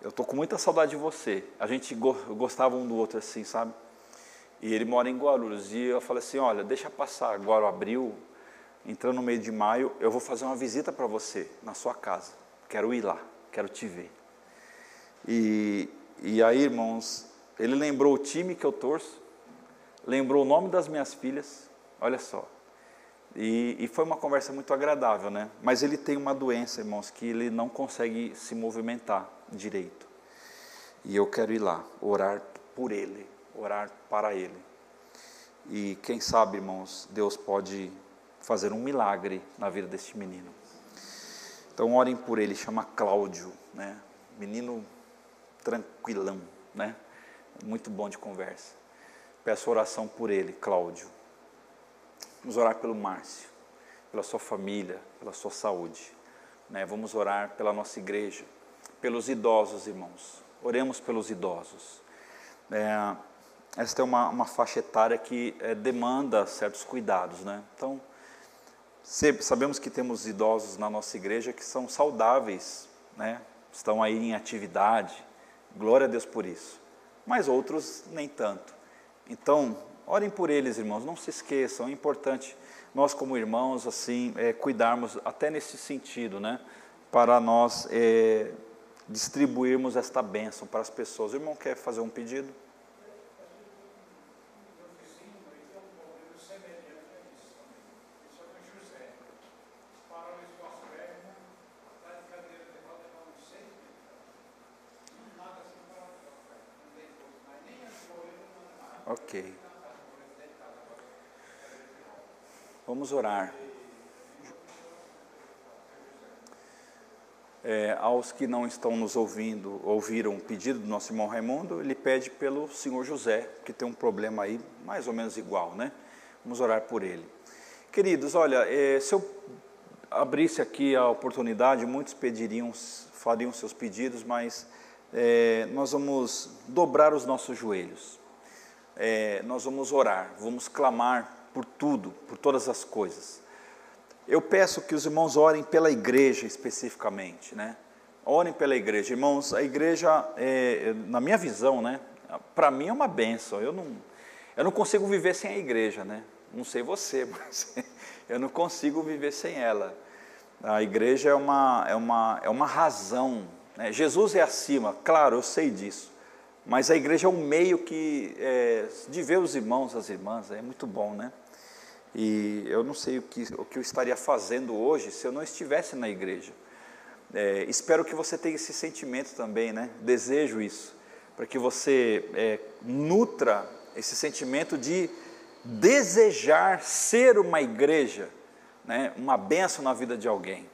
eu tô com muita saudade de você. A gente gostava um do outro assim, sabe? E ele mora em Guarulhos. E eu falei assim, olha, deixa passar agora abril, entrando no meio de maio, eu vou fazer uma visita para você, na sua casa. Quero ir lá, quero te ver. E, e aí, irmãos, ele lembrou o time que eu torço, lembrou o nome das minhas filhas, olha só. E, e, foi uma conversa muito agradável, né? Mas ele tem uma doença, irmãos, que ele não consegue se movimentar direito. E eu quero ir lá, orar por ele, orar para ele. E quem sabe, irmãos, Deus pode fazer um milagre na vida deste menino. Então orem por ele, chama Cláudio, né? Menino tranquilão, né? Muito bom de conversa. Peço oração por ele, Cláudio. Vamos orar pelo Márcio, pela sua família, pela sua saúde. Né? Vamos orar pela nossa igreja, pelos idosos, irmãos. Oremos pelos idosos. É, esta é uma, uma faixa etária que é, demanda certos cuidados. Né? Então, sabemos que temos idosos na nossa igreja que são saudáveis, né? estão aí em atividade, glória a Deus por isso. Mas outros nem tanto. Então, Orem por eles, irmãos, não se esqueçam, é importante nós como irmãos, assim, é, cuidarmos até nesse sentido, né? para nós é, distribuirmos esta bênção para as pessoas. O irmão quer fazer um pedido? Ok. Vamos orar. É, aos que não estão nos ouvindo, ouviram o pedido do nosso irmão Raimundo, ele pede pelo senhor José, que tem um problema aí mais ou menos igual, né? Vamos orar por ele. Queridos, olha, é, se eu abrisse aqui a oportunidade, muitos pediriam, fariam seus pedidos, mas é, nós vamos dobrar os nossos joelhos. É, nós vamos orar, vamos clamar por tudo, por todas as coisas. Eu peço que os irmãos orem pela igreja especificamente, né? Orem pela igreja, irmãos. A igreja, é, na minha visão, né? Para mim é uma benção. Eu não, eu não consigo viver sem a igreja, né? Não sei você, mas eu não consigo viver sem ela. A igreja é uma, é uma, é uma razão. Né? Jesus é acima, claro, eu sei disso. Mas a igreja é um meio que, é, de ver os irmãos, as irmãs, é muito bom, né? E eu não sei o que, o que eu estaria fazendo hoje se eu não estivesse na igreja. É, espero que você tenha esse sentimento também, né? Desejo isso, para que você é, nutra esse sentimento de desejar ser uma igreja, né? uma benção na vida de alguém.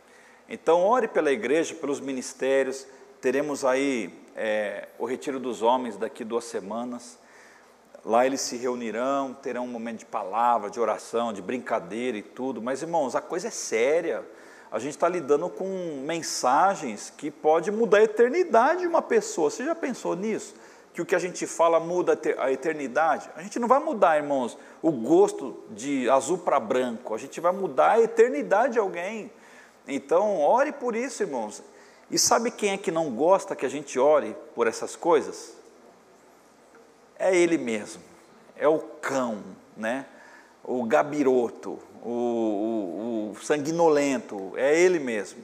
Então, ore pela igreja, pelos ministérios. Teremos aí é, o Retiro dos Homens daqui duas semanas. Lá eles se reunirão, terão um momento de palavra, de oração, de brincadeira e tudo. Mas, irmãos, a coisa é séria. A gente está lidando com mensagens que pode mudar a eternidade de uma pessoa. Você já pensou nisso? Que o que a gente fala muda a eternidade? A gente não vai mudar, irmãos, o gosto de azul para branco. A gente vai mudar a eternidade de alguém. Então, ore por isso, irmãos. E sabe quem é que não gosta que a gente ore por essas coisas? é ele mesmo, é o cão, né? o gabiroto, o, o, o sanguinolento, é ele mesmo.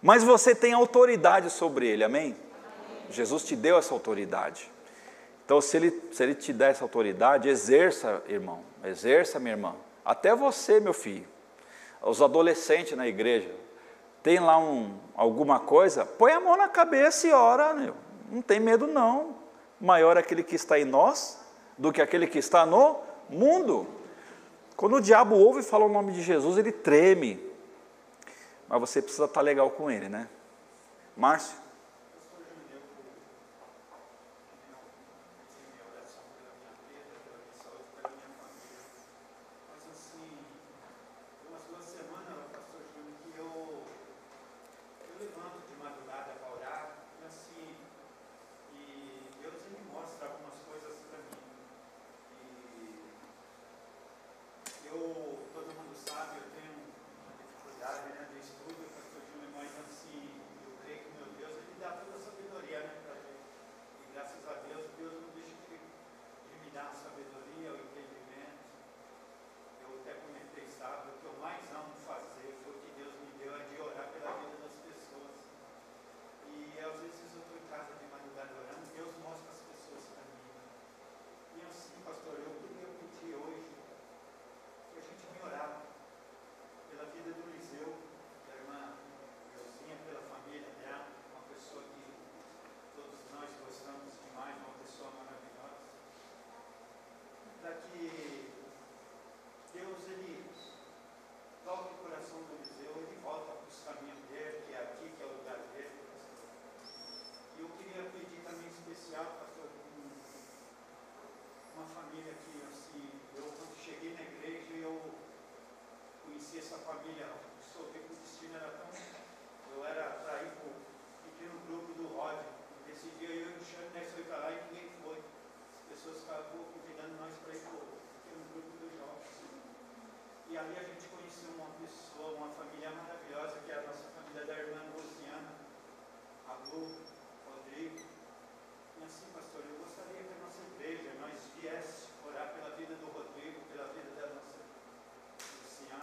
Mas você tem autoridade sobre ele, amém? amém? Jesus te deu essa autoridade. Então, se ele, se ele te der essa autoridade, exerça, irmão, exerça, minha irmã. Até você, meu filho. Os adolescentes na igreja, tem lá um, alguma coisa, põe a mão na cabeça e ora, meu. não tem medo não maior aquele que está em nós do que aquele que está no mundo. Quando o diabo ouve e fala o nome de Jesus, ele treme. Mas você precisa estar legal com ele, né? Márcio?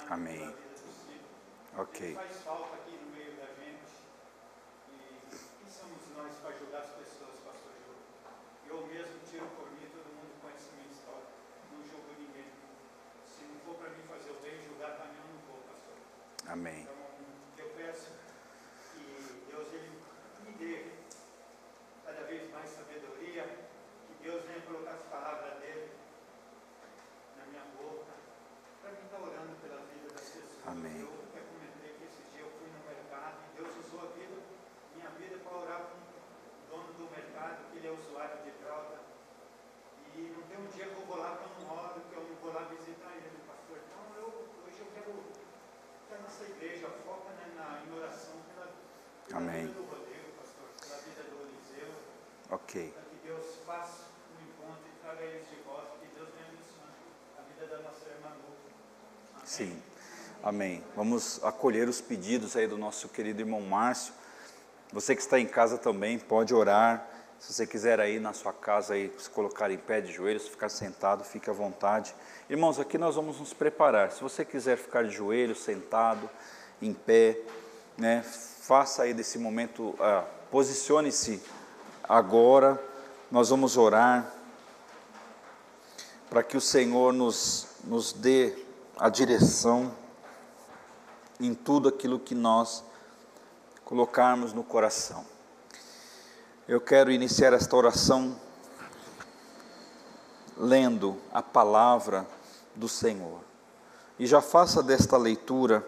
Amém. Ok. Faz falta aqui no meio da gente. E quem somos nós para ajudar as pessoas, pastor Jô? Eu mesmo tiro por mim, todo mundo conhece minha história. Não julgo ninguém. Se não for para mim fazer o bem, julgar também eu não vou, pastor. Amém. Então, Ok. para que Deus faça um encontro e traga eles de volta, que Deus abençoando a vida da nossa irmã Lu. Sim. Amém. Vamos acolher os pedidos aí do nosso querido irmão Márcio. Você que está em casa também pode orar. Se você quiser aí na sua casa aí se colocar em pé de joelhos, ficar sentado, fique à vontade. Irmãos, aqui nós vamos nos preparar. Se você quiser ficar de joelhos, sentado, em pé, né, faça aí desse momento, ah, posicione-se agora. Nós vamos orar para que o Senhor nos, nos dê a direção em tudo aquilo que nós colocarmos no coração. Eu quero iniciar esta oração lendo a palavra do Senhor. E já faça desta leitura,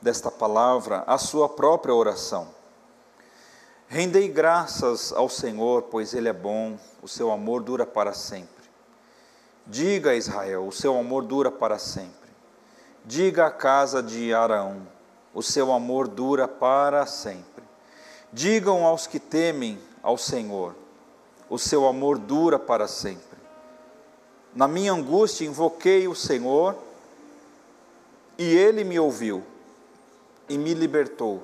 desta palavra, a sua própria oração. Rendei graças ao Senhor, pois Ele é bom, o seu amor dura para sempre. Diga a Israel, o seu amor dura para sempre. Diga à casa de Araão, o seu amor dura para sempre. Digam aos que temem ao Senhor, o seu amor dura para sempre. Na minha angústia invoquei o Senhor, e ele me ouviu e me libertou.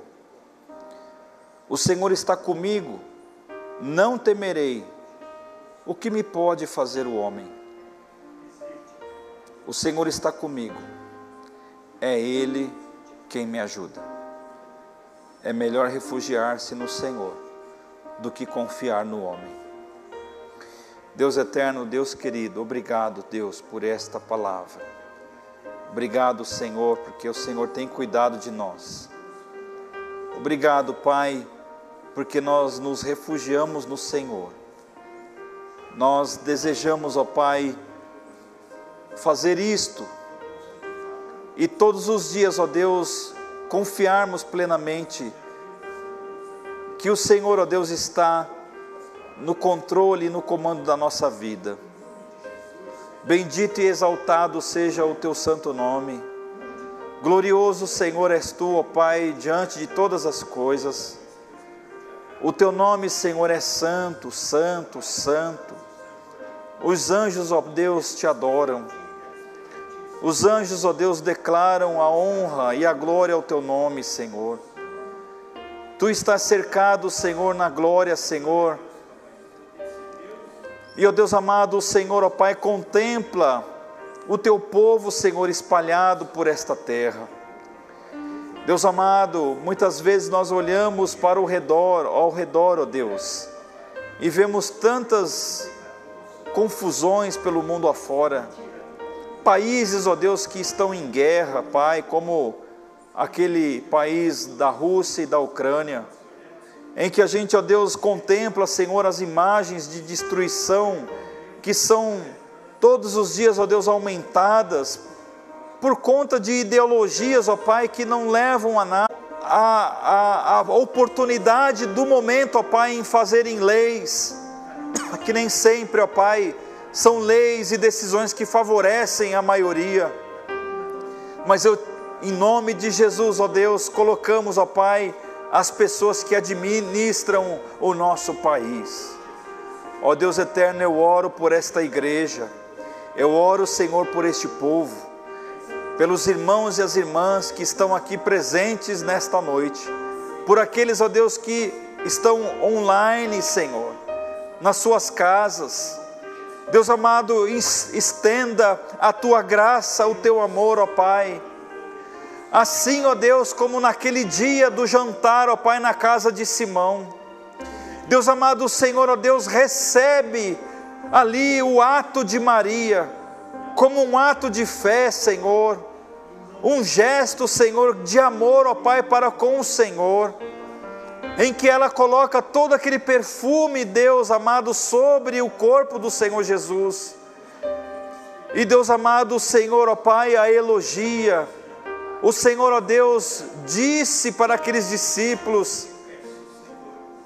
O Senhor está comigo, não temerei. O que me pode fazer o homem? O Senhor está comigo, é Ele quem me ajuda. É melhor refugiar-se no Senhor do que confiar no homem. Deus eterno, Deus querido, obrigado, Deus, por esta palavra. Obrigado, Senhor, porque o Senhor tem cuidado de nós. Obrigado, Pai, porque nós nos refugiamos no Senhor. Nós desejamos, ó Pai, fazer isto e todos os dias, ó Deus, confiarmos plenamente que o Senhor, ó Deus, está no controle e no comando da nossa vida. Bendito e exaltado seja o teu santo nome. Glorioso Senhor és tu, ó Pai, diante de todas as coisas. O teu nome, Senhor, é santo, santo, santo. Os anjos, ó Deus, te adoram. Os anjos, ó Deus, declaram a honra e a glória ao teu nome, Senhor. Tu estás cercado, Senhor, na glória, Senhor. E, ó Deus amado, o Senhor, ó Pai, contempla o teu povo, Senhor, espalhado por esta terra. Deus amado, muitas vezes nós olhamos para o redor, ao redor, ó Deus, e vemos tantas confusões pelo mundo afora. Países, ó Deus, que estão em guerra, Pai, como aquele país da Rússia e da Ucrânia, em que a gente, ó Deus, contempla, Senhor, as imagens de destruição que são todos os dias, ó Deus, aumentadas por conta de ideologias, ó Pai, que não levam a nada. A, a, a oportunidade do momento, ó Pai, em fazerem leis, que nem sempre, ó Pai, são leis e decisões que favorecem a maioria. Mas eu, em nome de Jesus, ó Deus, colocamos, ó Pai, as pessoas que administram o nosso país. Ó Deus eterno, eu oro por esta igreja, eu oro, Senhor, por este povo, pelos irmãos e as irmãs que estão aqui presentes nesta noite, por aqueles, ó Deus, que estão online, Senhor, nas suas casas. Deus amado, estenda a tua graça, o teu amor, ó Pai Assim, ó Deus, como naquele dia do jantar, ó Pai, na casa de Simão. Deus amado, o Senhor, ó Deus, recebe ali o ato de Maria, como um ato de fé, Senhor. Um gesto, Senhor, de amor, ó Pai, para com o Senhor, em que ela coloca todo aquele perfume, Deus amado, sobre o corpo do Senhor Jesus. E Deus amado, o Senhor, ó Pai, a elogia. O Senhor, ó Deus, disse para aqueles discípulos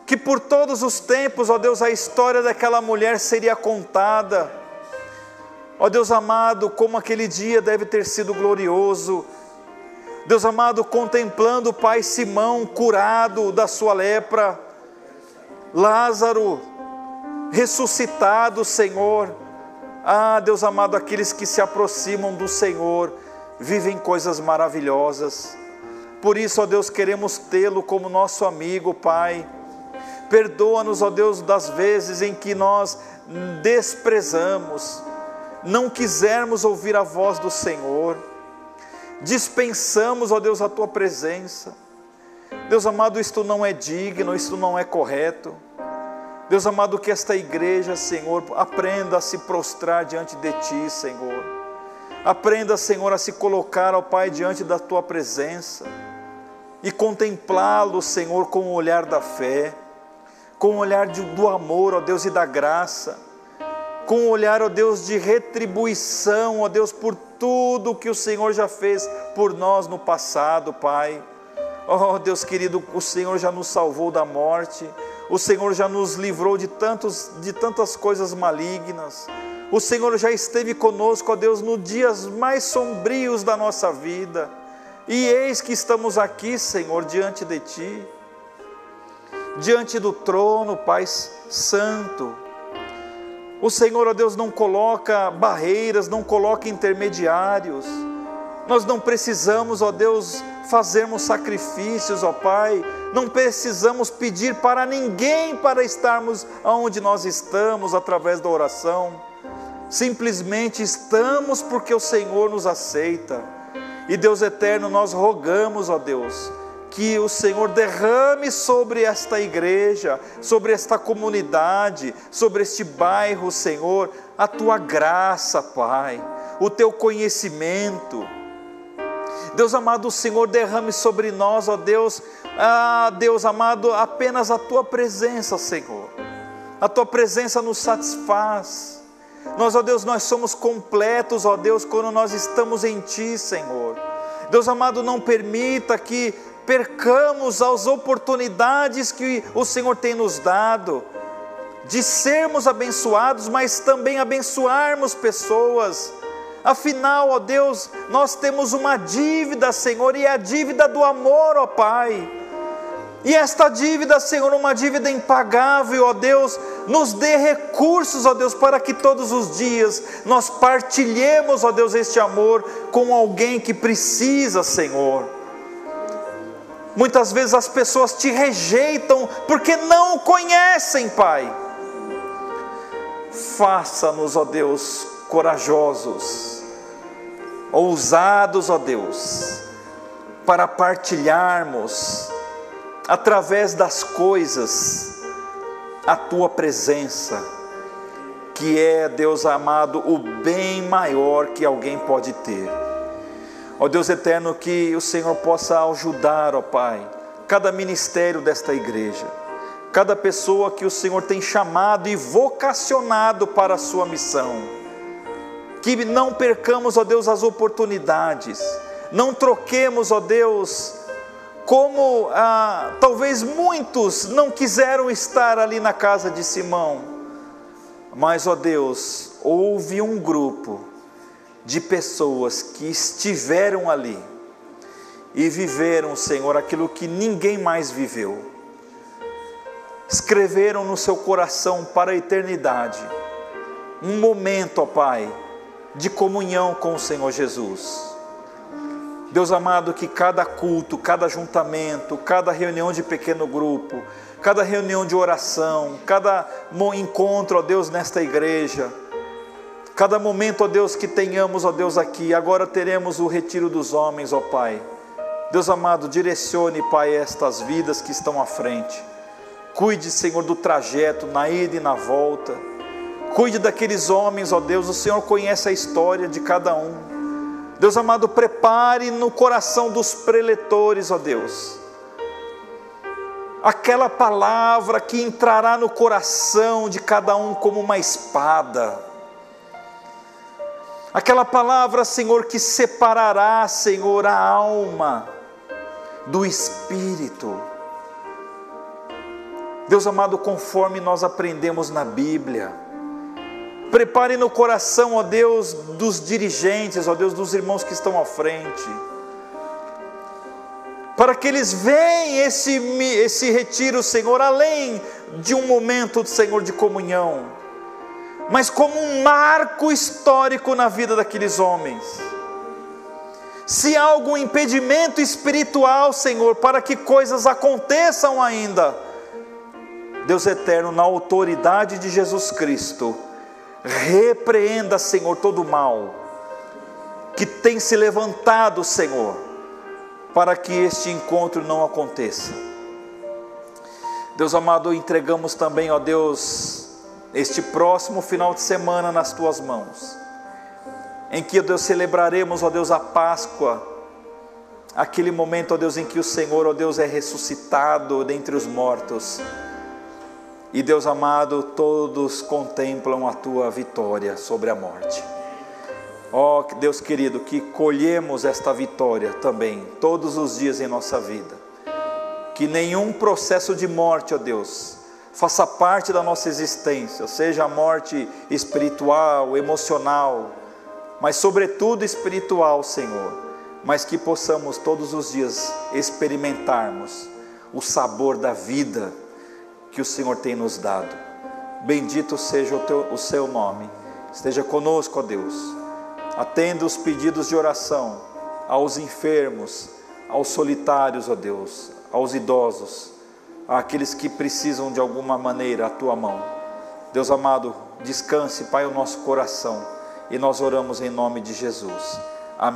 que por todos os tempos, ó Deus, a história daquela mulher seria contada Ó Deus amado, como aquele dia deve ter sido glorioso. Deus amado, contemplando o pai Simão curado da sua lepra, Lázaro ressuscitado, Senhor. Ah, Deus amado, aqueles que se aproximam do Senhor vivem coisas maravilhosas. Por isso, ó Deus, queremos tê-lo como nosso amigo, Pai. Perdoa-nos, ó Deus, das vezes em que nós desprezamos não quisermos ouvir a voz do Senhor, dispensamos, ó Deus, a tua presença. Deus amado, isto não é digno, isto não é correto. Deus amado, que esta igreja, Senhor, aprenda a se prostrar diante de Ti, Senhor. Aprenda, Senhor, a se colocar, ó Pai, diante da Tua presença e contemplá-lo, Senhor, com o olhar da fé, com o olhar do amor, ó Deus, e da graça com um olhar, ó Deus, de retribuição, ó Deus, por tudo que o Senhor já fez por nós no passado, Pai. Oh Deus querido, o Senhor já nos salvou da morte, o Senhor já nos livrou de, tantos, de tantas coisas malignas, o Senhor já esteve conosco, ó Deus, nos dias mais sombrios da nossa vida, e eis que estamos aqui, Senhor, diante de Ti, diante do trono, Pai Santo, o Senhor, ó Deus, não coloca barreiras, não coloca intermediários. Nós não precisamos, ó Deus, fazermos sacrifícios, ó Pai. Não precisamos pedir para ninguém para estarmos onde nós estamos através da oração. Simplesmente estamos porque o Senhor nos aceita. E Deus eterno, nós rogamos, ó Deus, que o Senhor derrame sobre esta igreja, sobre esta comunidade, sobre este bairro, Senhor, a tua graça, Pai, o teu conhecimento. Deus amado, o Senhor derrame sobre nós, ó Deus, ah, Deus amado, apenas a tua presença, Senhor. A tua presença nos satisfaz. Nós, ó Deus, nós somos completos, ó Deus, quando nós estamos em Ti, Senhor. Deus amado, não permita que percamos as oportunidades que o Senhor tem nos dado, de sermos abençoados, mas também abençoarmos pessoas. Afinal, ó Deus, nós temos uma dívida, Senhor, e é a dívida do amor, ó Pai. E esta dívida, Senhor, uma dívida impagável, ó Deus, nos dê recursos, ó Deus, para que todos os dias nós partilhemos, ó Deus, este amor com alguém que precisa, Senhor. Muitas vezes as pessoas te rejeitam porque não o conhecem, Pai. Faça-nos, ó Deus, corajosos, ousados, ó Deus, para partilharmos através das coisas a tua presença, que é, Deus amado, o bem maior que alguém pode ter. Ó Deus eterno, que o Senhor possa ajudar, ó Pai, cada ministério desta igreja, cada pessoa que o Senhor tem chamado e vocacionado para a sua missão. Que não percamos, ó Deus, as oportunidades, não troquemos, ó Deus, como ah, talvez muitos não quiseram estar ali na casa de Simão, mas, ó Deus, houve um grupo de pessoas que estiveram ali e viveram, Senhor, aquilo que ninguém mais viveu. Escreveram no seu coração para a eternidade um momento, ó Pai, de comunhão com o Senhor Jesus. Deus amado, que cada culto, cada ajuntamento, cada reunião de pequeno grupo, cada reunião de oração, cada encontro, ó Deus, nesta igreja, Cada momento, ó Deus, que tenhamos, ó Deus, aqui, agora teremos o retiro dos homens, ó Pai. Deus amado, direcione, Pai, estas vidas que estão à frente. Cuide, Senhor, do trajeto, na ida e na volta. Cuide daqueles homens, ó Deus, o Senhor conhece a história de cada um. Deus amado, prepare no coração dos preletores, ó Deus, aquela palavra que entrará no coração de cada um como uma espada, aquela palavra, Senhor, que separará, Senhor, a alma do espírito. Deus amado, conforme nós aprendemos na Bíblia, Prepare no coração, ó Deus, dos dirigentes, ó Deus, dos irmãos que estão à frente, para que eles vejam esse, esse retiro, Senhor, além de um momento, Senhor, de comunhão, mas como um marco histórico na vida daqueles homens. Se há algum impedimento espiritual, Senhor, para que coisas aconteçam ainda, Deus eterno, na autoridade de Jesus Cristo, Repreenda, Senhor, todo o mal que tem se levantado, Senhor, para que este encontro não aconteça. Deus amado, entregamos também, ó Deus, este próximo final de semana nas tuas mãos, em que, ó Deus, celebraremos, ó Deus, a Páscoa, aquele momento, ó Deus, em que o Senhor, ó Deus, é ressuscitado dentre os mortos e Deus amado, todos contemplam a tua vitória sobre a morte. Ó oh, Deus querido, que colhemos esta vitória também todos os dias em nossa vida. Que nenhum processo de morte, ó Deus, faça parte da nossa existência, seja a morte espiritual, emocional, mas sobretudo espiritual, Senhor. Mas que possamos todos os dias experimentarmos o sabor da vida que o Senhor tem nos dado. Bendito seja o, teu, o seu nome. Esteja conosco, ó Deus. Atenda os pedidos de oração aos enfermos, aos solitários, ó Deus, aos idosos, àqueles que precisam de alguma maneira a tua mão. Deus amado, descanse, Pai, o nosso coração e nós oramos em nome de Jesus. Amém.